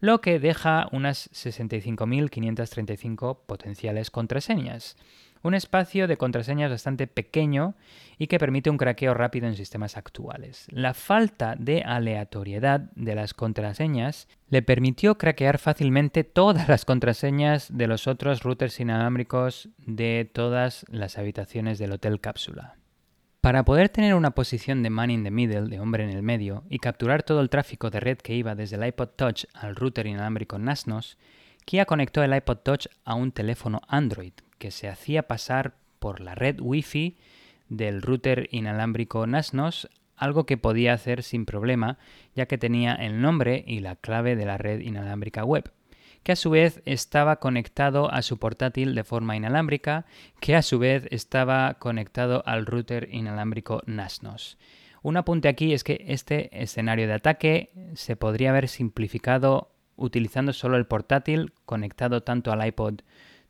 lo que deja unas 65.535 potenciales contraseñas un espacio de contraseñas bastante pequeño y que permite un craqueo rápido en sistemas actuales. La falta de aleatoriedad de las contraseñas le permitió craquear fácilmente todas las contraseñas de los otros routers inalámbricos de todas las habitaciones del hotel cápsula. Para poder tener una posición de man in the middle, de hombre en el medio, y capturar todo el tráfico de red que iba desde el iPod Touch al router inalámbrico NASNOS, Kia conectó el iPod Touch a un teléfono Android que se hacía pasar por la red Wi-Fi del router inalámbrico NASNOS, algo que podía hacer sin problema, ya que tenía el nombre y la clave de la red inalámbrica web, que a su vez estaba conectado a su portátil de forma inalámbrica, que a su vez estaba conectado al router inalámbrico NASNOS. Un apunte aquí es que este escenario de ataque se podría haber simplificado utilizando solo el portátil conectado tanto al iPod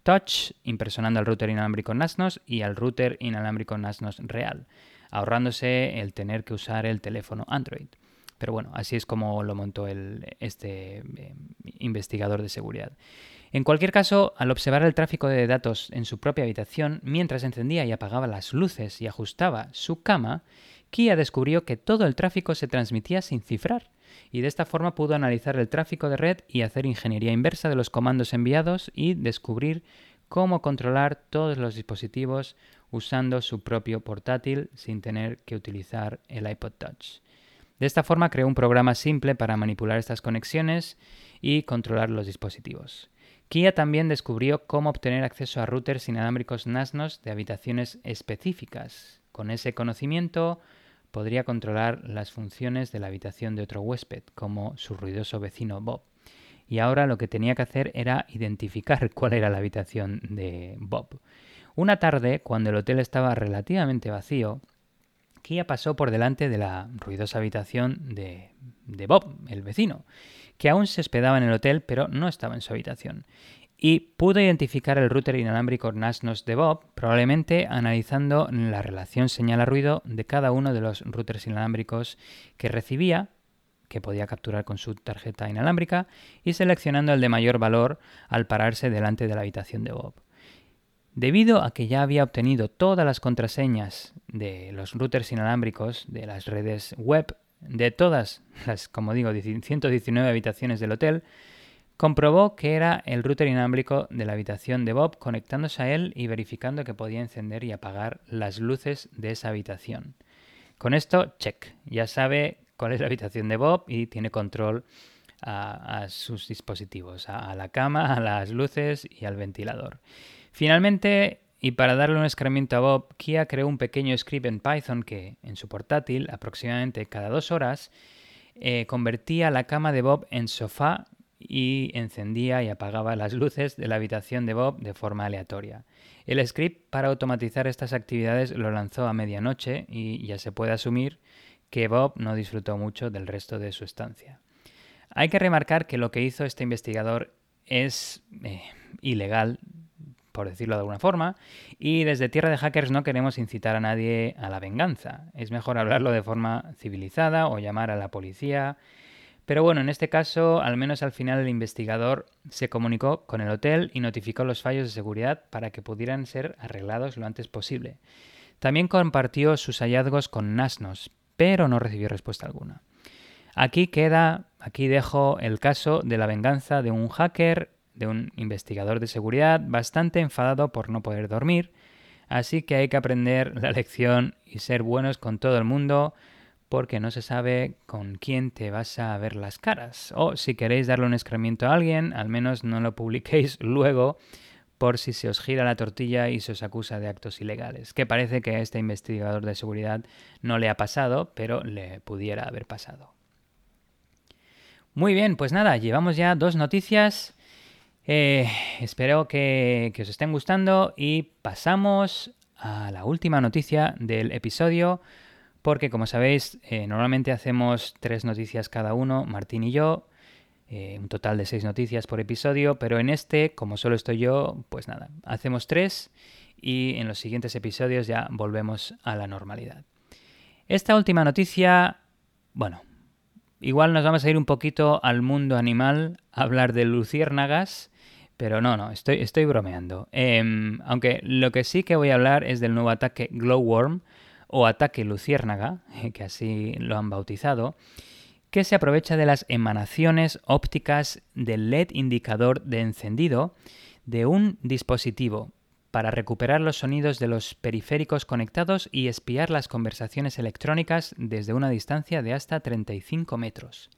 Touch, impersonando al router inalámbrico NASNOS y al router inalámbrico NASNOS real, ahorrándose el tener que usar el teléfono Android. Pero bueno, así es como lo montó este eh, investigador de seguridad. En cualquier caso, al observar el tráfico de datos en su propia habitación, mientras encendía y apagaba las luces y ajustaba su cama, Kia descubrió que todo el tráfico se transmitía sin cifrar y de esta forma pudo analizar el tráfico de red y hacer ingeniería inversa de los comandos enviados y descubrir cómo controlar todos los dispositivos usando su propio portátil sin tener que utilizar el iPod Touch. De esta forma creó un programa simple para manipular estas conexiones y controlar los dispositivos. Kia también descubrió cómo obtener acceso a routers inalámbricos NASNOS de habitaciones específicas. Con ese conocimiento, podría controlar las funciones de la habitación de otro huésped, como su ruidoso vecino Bob. Y ahora lo que tenía que hacer era identificar cuál era la habitación de Bob. Una tarde, cuando el hotel estaba relativamente vacío, Kia pasó por delante de la ruidosa habitación de, de Bob, el vecino, que aún se hospedaba en el hotel, pero no estaba en su habitación y pudo identificar el router inalámbrico NASNOS de Bob, probablemente analizando la relación señal a ruido de cada uno de los routers inalámbricos que recibía, que podía capturar con su tarjeta inalámbrica, y seleccionando el de mayor valor al pararse delante de la habitación de Bob. Debido a que ya había obtenido todas las contraseñas de los routers inalámbricos de las redes web de todas las, como digo, 119 habitaciones del hotel, comprobó que era el router inalámbrico de la habitación de Bob conectándose a él y verificando que podía encender y apagar las luces de esa habitación. Con esto, check. Ya sabe cuál es la habitación de Bob y tiene control a, sus dispositivos, a, la cama, a las luces y al ventilador. Finalmente, y para darle un escarmiento a Bob, Kia creó un pequeño script en Python que, en su portátil, aproximadamente cada dos horas, eh, convertía la cama de Bob en sofá y encendía y apagaba las luces de la habitación de Bob de forma aleatoria. El script para automatizar estas actividades lo lanzó a medianoche y ya se puede asumir que Bob no disfrutó mucho del resto de su estancia. Hay que remarcar que lo que hizo este investigador es eh, ilegal, por decirlo de alguna forma, y desde Tierra de Hackers no queremos incitar a nadie a la venganza. Es mejor hablarlo de forma civilizada o llamar a la policía. Pero bueno, en este caso, al menos al final el investigador se comunicó con el hotel y notificó los fallos de seguridad para que pudieran ser arreglados lo antes posible. También compartió sus hallazgos con Nasnos, pero no recibió respuesta alguna. Aquí queda, aquí dejo el caso de la venganza de un hacker, de un investigador de seguridad bastante enfadado por no poder dormir, así que hay que aprender la lección y ser buenos con todo el mundo porque no se sabe con quién te vas a ver las caras. O si queréis darle un excremento a alguien, al menos no lo publiquéis luego por si se os gira la tortilla y se os acusa de actos ilegales, que parece que a este investigador de seguridad no le ha pasado, pero le pudiera haber pasado. Muy bien, pues nada, llevamos ya dos noticias. Eh, espero que, os estén gustando y pasamos a la última noticia del episodio, porque como sabéis, eh, normalmente hacemos tres noticias cada uno, Martín y yo, eh, un total de seis noticias por episodio, pero en este, como solo estoy yo, pues nada, hacemos tres y en los siguientes episodios ya volvemos a la normalidad. Esta última noticia, bueno, Igual nos vamos a ir un poquito al mundo animal, a hablar de luciérnagas, pero no, no, estoy, estoy bromeando. Em, aunque lo que sí que voy a hablar es del nuevo ataque Glowworm o ataque luciérnaga, que así lo han bautizado, que se aprovecha de las emanaciones ópticas del LED indicador de encendido de un dispositivo para recuperar los sonidos de los periféricos conectados y espiar las conversaciones electrónicas desde una distancia de hasta 35 metros.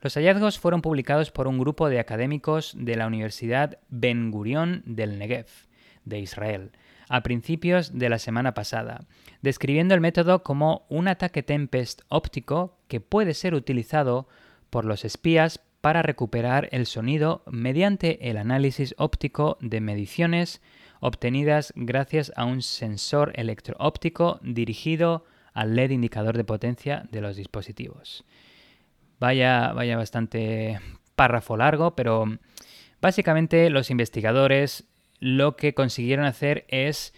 Los hallazgos fueron publicados por un grupo de académicos de la Universidad Ben Gurion del Negev, de Israel, a principios de la semana pasada, describiendo el método como un ataque Tempest óptico que puede ser utilizado por los espías para recuperar el sonido mediante el análisis óptico de mediciones obtenidas gracias a un sensor electroóptico dirigido al LED indicador de potencia de los dispositivos. Vaya, vaya bastante párrafo largo, pero básicamente los investigadores lo que consiguieron hacer es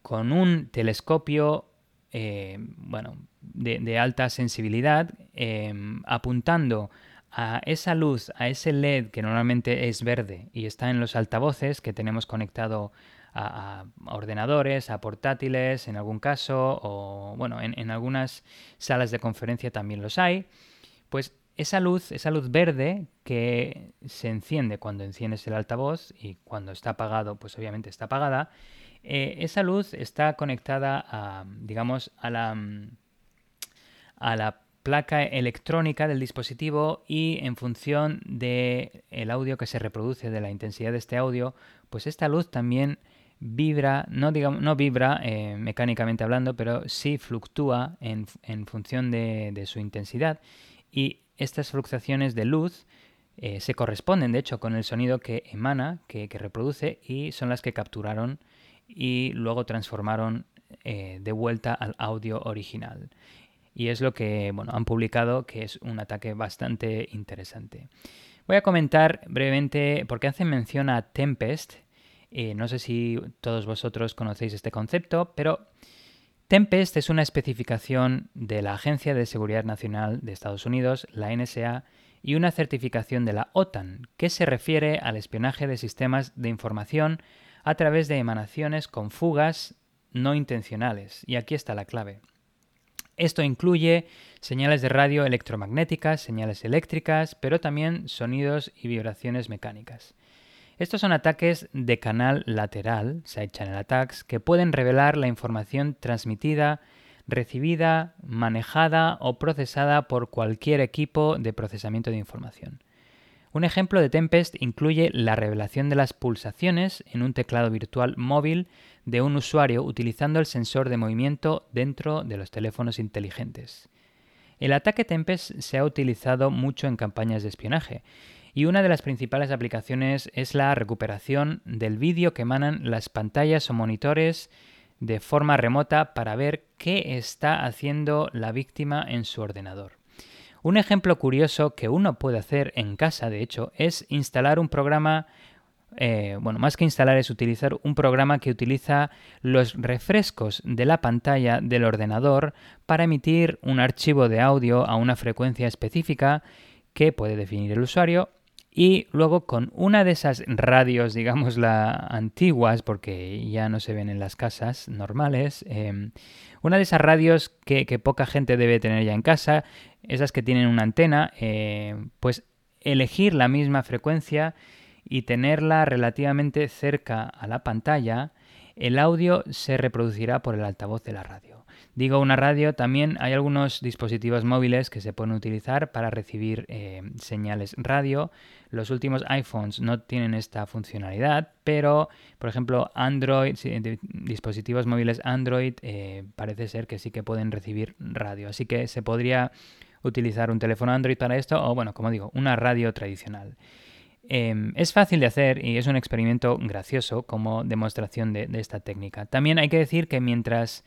con un telescopio eh, bueno, de, alta sensibilidad, eh, apuntando a esa luz, a ese LED que normalmente es verde y está en los altavoces que tenemos conectado a, ordenadores, a portátiles en algún caso, o bueno, en, algunas salas de conferencia también los hay, pues esa luz, esa luz verde que se enciende cuando enciendes el altavoz y cuando está apagado, pues obviamente está apagada, eh, esa luz está conectada a, digamos, a la, a la placa electrónica del dispositivo y en función del el audio que se reproduce, de la intensidad de este audio, pues esta luz también vibra, no, digamos, no vibra eh, mecánicamente hablando, pero sí fluctúa en, función de, su intensidad. Y estas fluctuaciones de luz eh, se corresponden, de hecho, con el sonido que emana, que, reproduce, y son las que capturaron y luego transformaron eh, de vuelta al audio original. Y es lo que bueno, han publicado, que es un ataque bastante interesante. Voy a comentar brevemente, porque hacen mención a Tempest, eh, no sé si todos vosotros conocéis este concepto, pero Tempest es una especificación de la Agencia de Seguridad Nacional de Estados Unidos, la NSA, y una certificación de la OTAN, que se refiere al espionaje de sistemas de información a través de emanaciones con fugas no intencionales. Y aquí está la clave. Esto incluye señales de radio electromagnéticas, señales eléctricas, pero también sonidos y vibraciones mecánicas. Estos son ataques de canal lateral, side channel attacks, que pueden revelar la información transmitida, recibida, manejada o procesada por cualquier equipo de procesamiento de información. Un ejemplo de Tempest incluye la revelación de las pulsaciones en un teclado virtual móvil de un usuario utilizando el sensor de movimiento dentro de los teléfonos inteligentes. El ataque Tempest se ha utilizado mucho en campañas de espionaje y una de las principales aplicaciones es la recuperación del vídeo que emanan las pantallas o monitores de forma remota para ver qué está haciendo la víctima en su ordenador. Un ejemplo curioso que uno puede hacer en casa, de hecho, es instalar un programa eh, bueno, más que instalar es utilizar un programa que utiliza los refrescos de la pantalla del ordenador para emitir un archivo de audio a una frecuencia específica que puede definir el usuario y luego con una de esas radios, digamos, la antiguas, porque ya no se ven en las casas normales, em, una de esas radios que, poca gente debe tener ya en casa, esas que tienen una antena, eh, pues elegir la misma frecuencia y tenerla relativamente cerca a la pantalla, el audio se reproducirá por el altavoz de la radio. Digo una radio, también hay algunos dispositivos móviles que se pueden utilizar para recibir eh, señales radio. Los últimos iPhones no tienen esta funcionalidad, pero por ejemplo Android, dispositivos móviles Android eh, parece ser que sí que pueden recibir radio. Así que se podría utilizar un teléfono Android para esto o bueno, como digo, una radio tradicional. Em, es fácil de hacer y es un experimento gracioso como demostración de, esta técnica. También hay que decir que mientras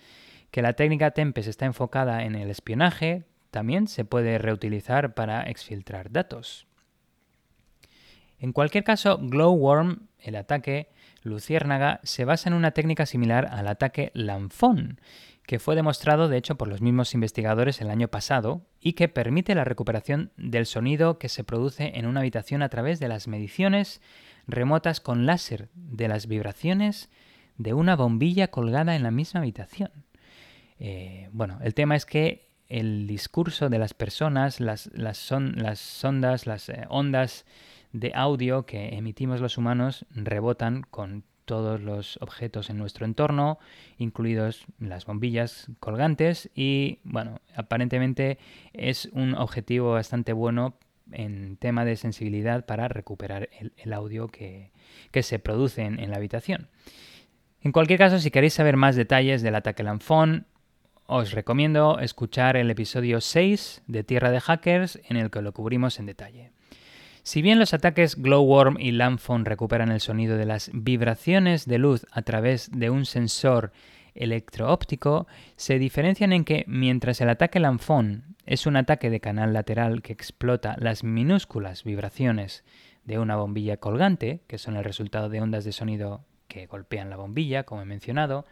que la técnica Tempest está enfocada en el espionaje, también se puede reutilizar para exfiltrar datos. En cualquier caso, Glowworm, el ataque luciérnaga, se basa en una técnica similar al ataque Lanfón, que fue demostrado de hecho por los mismos investigadores el año pasado y que permite la recuperación del sonido que se produce en una habitación a través de las mediciones remotas con láser de las vibraciones de una bombilla colgada en la misma habitación. Eh, bueno, el tema es que el discurso de las personas, las, son, las sondas, las eh, ondas de audio que emitimos los humanos rebotan con todos los objetos en nuestro entorno, incluidos las bombillas colgantes y bueno, aparentemente es un objetivo bastante bueno en tema de sensibilidad para recuperar el, audio que, se produce en, la habitación. En cualquier caso, si queréis saber más detalles del ataque Lanfón, os recomiendo escuchar el episodio 6 de Tierra de Hackers en el que lo cubrimos en detalle. Si bien los ataques Glowworm y Lamphone recuperan el sonido de las vibraciones de luz a través de un sensor electroóptico, se diferencian en que mientras el ataque Lamphone es un ataque de canal lateral que explota las minúsculas vibraciones de una bombilla colgante, que son el resultado de ondas de sonido que golpean la bombilla, como he mencionado,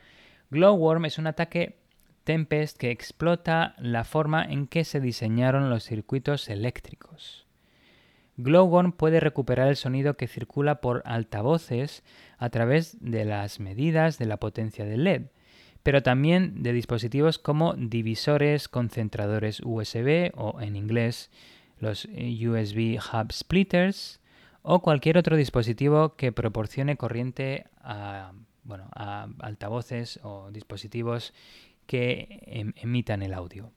Glowworm es un ataque Tempest que explota la forma en que se diseñaron los circuitos eléctricos. Glowworm puede recuperar el sonido que circula por altavoces a través de las medidas de la potencia del LED, pero también de dispositivos como divisores, concentradores USB o en inglés los USB Hub Splitters o cualquier otro dispositivo que proporcione corriente a, bueno, a altavoces o dispositivos que em, emitan el audio.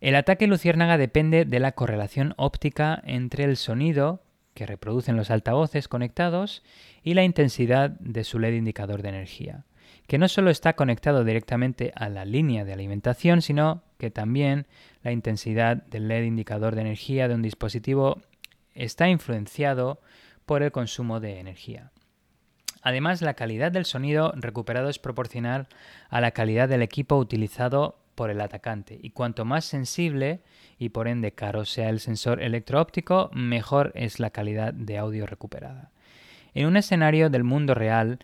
El ataque luciérnaga depende de la correlación óptica entre el sonido que reproducen los altavoces conectados y la intensidad de su LED indicador de energía, que no solo está conectado directamente a la línea de alimentación, sino que también la intensidad del LED indicador de energía de un dispositivo está influenciado por el consumo de energía. Además, la calidad del sonido recuperado es proporcional a la calidad del equipo utilizado por el atacante. Y cuanto más sensible y por ende caro sea el sensor electroóptico, mejor es la calidad de audio recuperada. En un escenario del mundo real,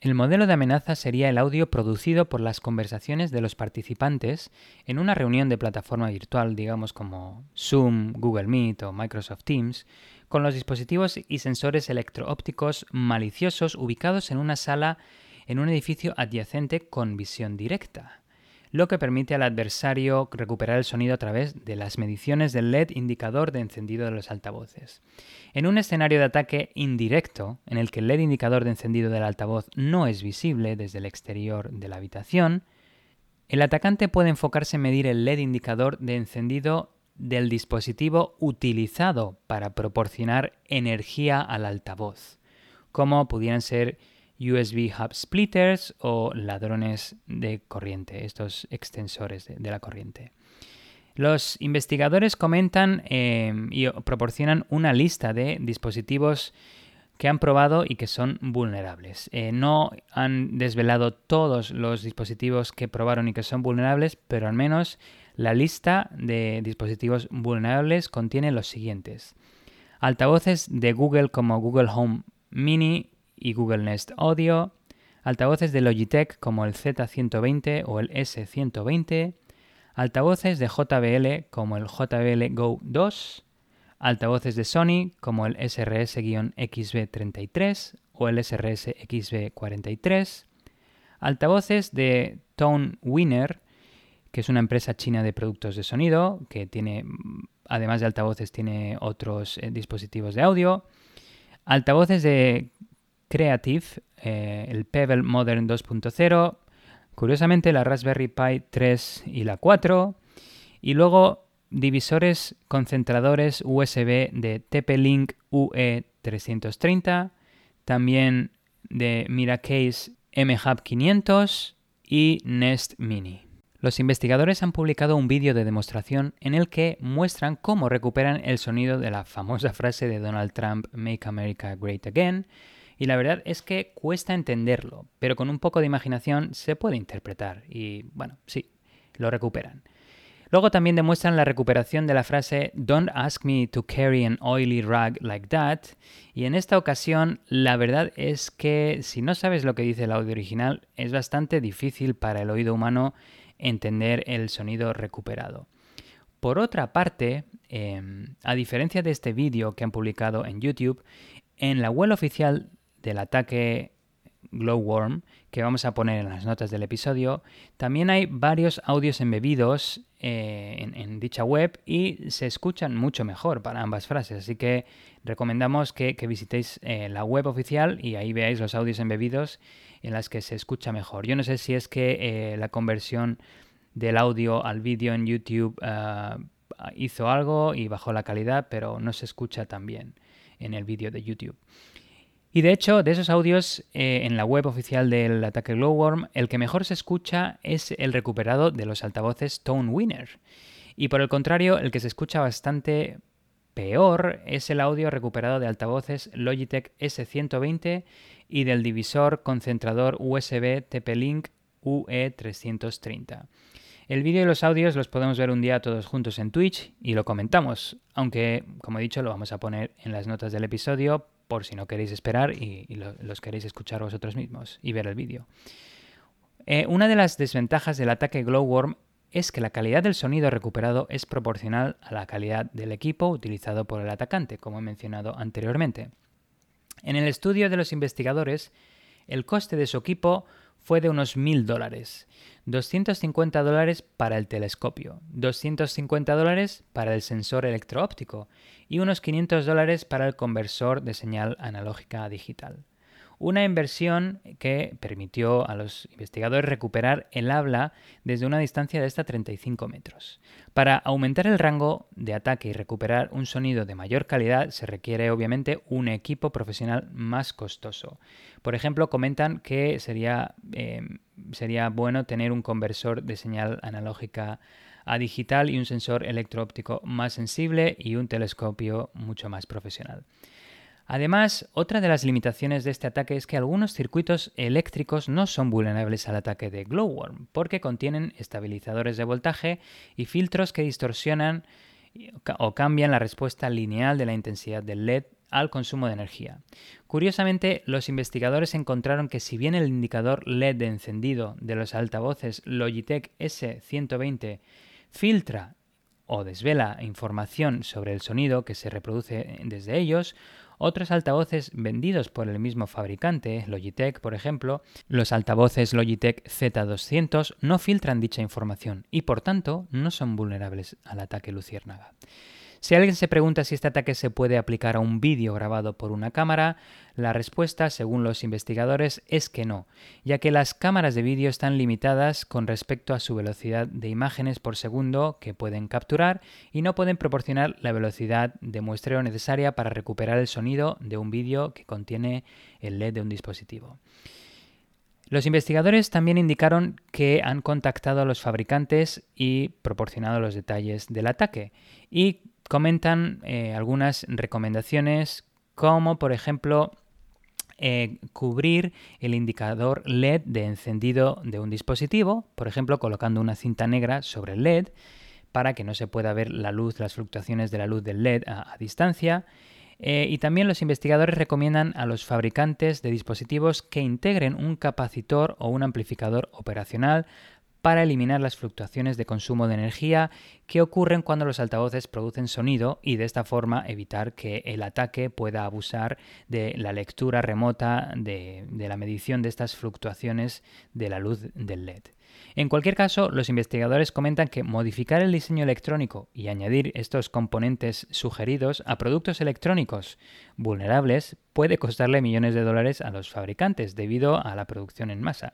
el modelo de amenaza sería el audio producido por las conversaciones de los participantes en una reunión de plataforma virtual, digamos como Zoom, Google Meet o Microsoft Teams, con los dispositivos y sensores electroópticos maliciosos ubicados en una sala en un edificio adyacente con visión directa. Lo que permite al adversario recuperar el sonido a través de las mediciones del LED indicador de encendido de los altavoces. En un escenario de ataque indirecto, en el que el LED indicador de encendido del altavoz no es visible desde el exterior de la habitación, el atacante puede enfocarse en medir el LED indicador de encendido del dispositivo utilizado para proporcionar energía al altavoz, como pudieran ser USB hub splitters o ladrones de corriente, estos extensores de, la corriente. Los investigadores comentan em, y proporcionan una lista de dispositivos que han probado y que son vulnerables. Eh, no han desvelado todos los dispositivos que probaron y que son vulnerables, pero al menos la lista de dispositivos vulnerables contiene los siguientes. Altavoces de Google como Google Home Mini y Google Nest Audio, altavoces de Logitech como el Z120 o el S120, altavoces de JBL como el JBL Go 2, altavoces de Sony como el SRS-XB33 o el SRS-XB43, altavoces de Tone Winner, que es una empresa china de productos de sonido, que tiene, además de altavoces, tiene otros eh, dispositivos de audio, altavoces de Creative, eh, el Pebble Modern 2.0, curiosamente la Raspberry Pi 3 y la 4, y luego divisores concentradores USB de TP-Link UE330, también de Miracase MHub 500 y Nest Mini. Los investigadores han publicado un vídeo de demostración en el que muestran cómo recuperan el sonido de la famosa frase de Donald Trump Make America Great Again y la verdad es que cuesta entenderlo, pero con un poco de imaginación se puede interpretar y bueno, sí, lo recuperan. Luego también demuestran la recuperación de la frase Don't ask me to carry an oily rag like that. Y en esta ocasión la verdad es que si no sabes lo que dice el audio original es bastante difícil para el oído humano entender el sonido recuperado. Por otra parte, em, a diferencia de este vídeo que han publicado en YouTube, en la web oficial del ataque Glowworm que vamos a poner en las notas del episodio. También hay varios audios embebidos eh, en, dicha web y se escuchan mucho mejor para ambas frases. Así que recomendamos que, visitéis eh, la web oficial y ahí veáis los audios embebidos en las que se escucha mejor. Yo no sé si es que eh, la conversión del audio al vídeo en YouTube hizo algo y bajó la calidad, pero no se escucha tan bien en el vídeo de YouTube. Y de hecho, de esos audios eh, en la web oficial del ataque Glowworm, el que mejor se escucha es el recuperado de los altavoces Tone Winner. Y por el contrario, el que se escucha bastante peor es el audio recuperado de altavoces Logitech S120 y del divisor concentrador USB TP-Link UE330. El vídeo y los audios los podemos ver un día todos juntos en Twitch y lo comentamos, aunque, como he dicho, lo vamos a poner en las notas del episodio por si no queréis esperar y, los queréis escuchar vosotros mismos y ver el vídeo. Eh, una de las desventajas del ataque Glowworm es que la calidad del sonido recuperado es proporcional a la calidad del equipo utilizado por el atacante, como he mencionado anteriormente. En el estudio de los investigadores, el coste de su equipo fue de unos 1.000 dólares, 250 dólares para el telescopio, 250 dólares para el sensor electroóptico y unos 500 dólares para el conversor de señal analógica digital. Una inversión que permitió a los investigadores recuperar el habla desde una distancia de hasta 35 metros. Para aumentar el rango de ataque y recuperar un sonido de mayor calidad se requiere obviamente un equipo profesional más costoso. Por ejemplo, comentan que sería, eh, sería bueno tener un conversor de señal analógica a digital y un sensor electroóptico más sensible y un telescopio mucho más profesional. Además, otra de las limitaciones de este ataque es que algunos circuitos eléctricos no son vulnerables al ataque de Glowworm, porque contienen estabilizadores de voltaje y filtros que distorsionan o cambian la respuesta lineal de la intensidad del LED al consumo de energía. Curiosamente, los investigadores encontraron que si bien el indicador LED de encendido de los altavoces Logitech S120 filtra o desvela información sobre el sonido que se reproduce desde ellos, Otros altavoces vendidos por el mismo fabricante, Logitech por ejemplo, los altavoces Logitech Z200 no filtran dicha información y por tanto no son vulnerables al ataque luciérnaga. Si alguien se pregunta si este ataque se puede aplicar a un vídeo grabado por una cámara, la respuesta, según los investigadores, es que no, ya que las cámaras de vídeo están limitadas con respecto a su velocidad de imágenes por segundo que pueden capturar y no pueden proporcionar la velocidad de muestreo necesaria para recuperar el sonido de un vídeo que contiene el LED de un dispositivo. Los investigadores también indicaron que han contactado a los fabricantes y proporcionado los detalles del ataque y comentan eh, algunas recomendaciones como por ejemplo eh, cubrir el indicador LED de encendido de un dispositivo, por ejemplo colocando una cinta negra sobre el LED para que no se pueda ver la luz, las fluctuaciones de la luz del LED a, distancia. Eh, y también los investigadores recomiendan a los fabricantes de dispositivos que integren un capacitor o un amplificador operacional para eliminar las fluctuaciones de consumo de energía que ocurren cuando los altavoces producen sonido y de esta forma evitar que el ataque pueda abusar de la lectura remota de, la medición de estas fluctuaciones de la luz del LED. En cualquier caso, los investigadores comentan que modificar el diseño electrónico y añadir estos componentes sugeridos a productos electrónicos vulnerables puede costarle millones de dólares a los fabricantes debido a la producción en masa.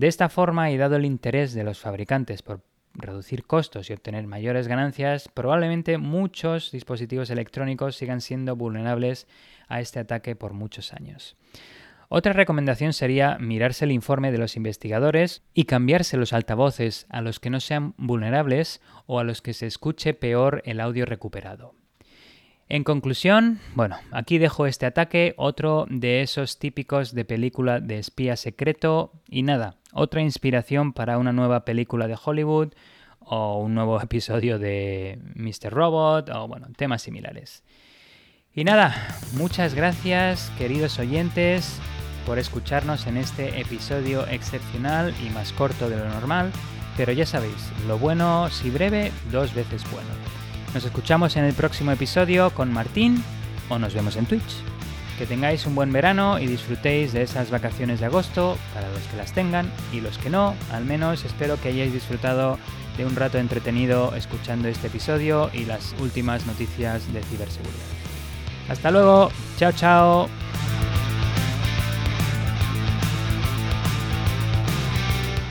De esta forma, y dado el interés de los fabricantes por reducir costos y obtener mayores ganancias, probablemente muchos dispositivos electrónicos sigan siendo vulnerables a este ataque por muchos años. Otra recomendación sería mirarse el informe de los investigadores y cambiarse los altavoces a los que no sean vulnerables o a los que se escuche peor el audio recuperado. En conclusión, bueno, aquí dejo este ataque, otro de esos típicos de película de espía secreto y nada, otra inspiración para una nueva película de Hollywood o un nuevo episodio de Mr. Robot o bueno, temas similares. Y nada, muchas gracias queridos oyentes por escucharnos en este episodio excepcional y más corto de lo normal, pero ya sabéis, lo bueno si breve, dos veces bueno. Nos escuchamos en el próximo episodio con Martín o nos vemos en Twitch. Que tengáis un buen verano y disfrutéis de esas vacaciones de agosto para los que las tengan y los que no, al menos espero que hayáis disfrutado de un rato entretenido escuchando este episodio y las últimas noticias de ciberseguridad. Hasta luego, chao chao.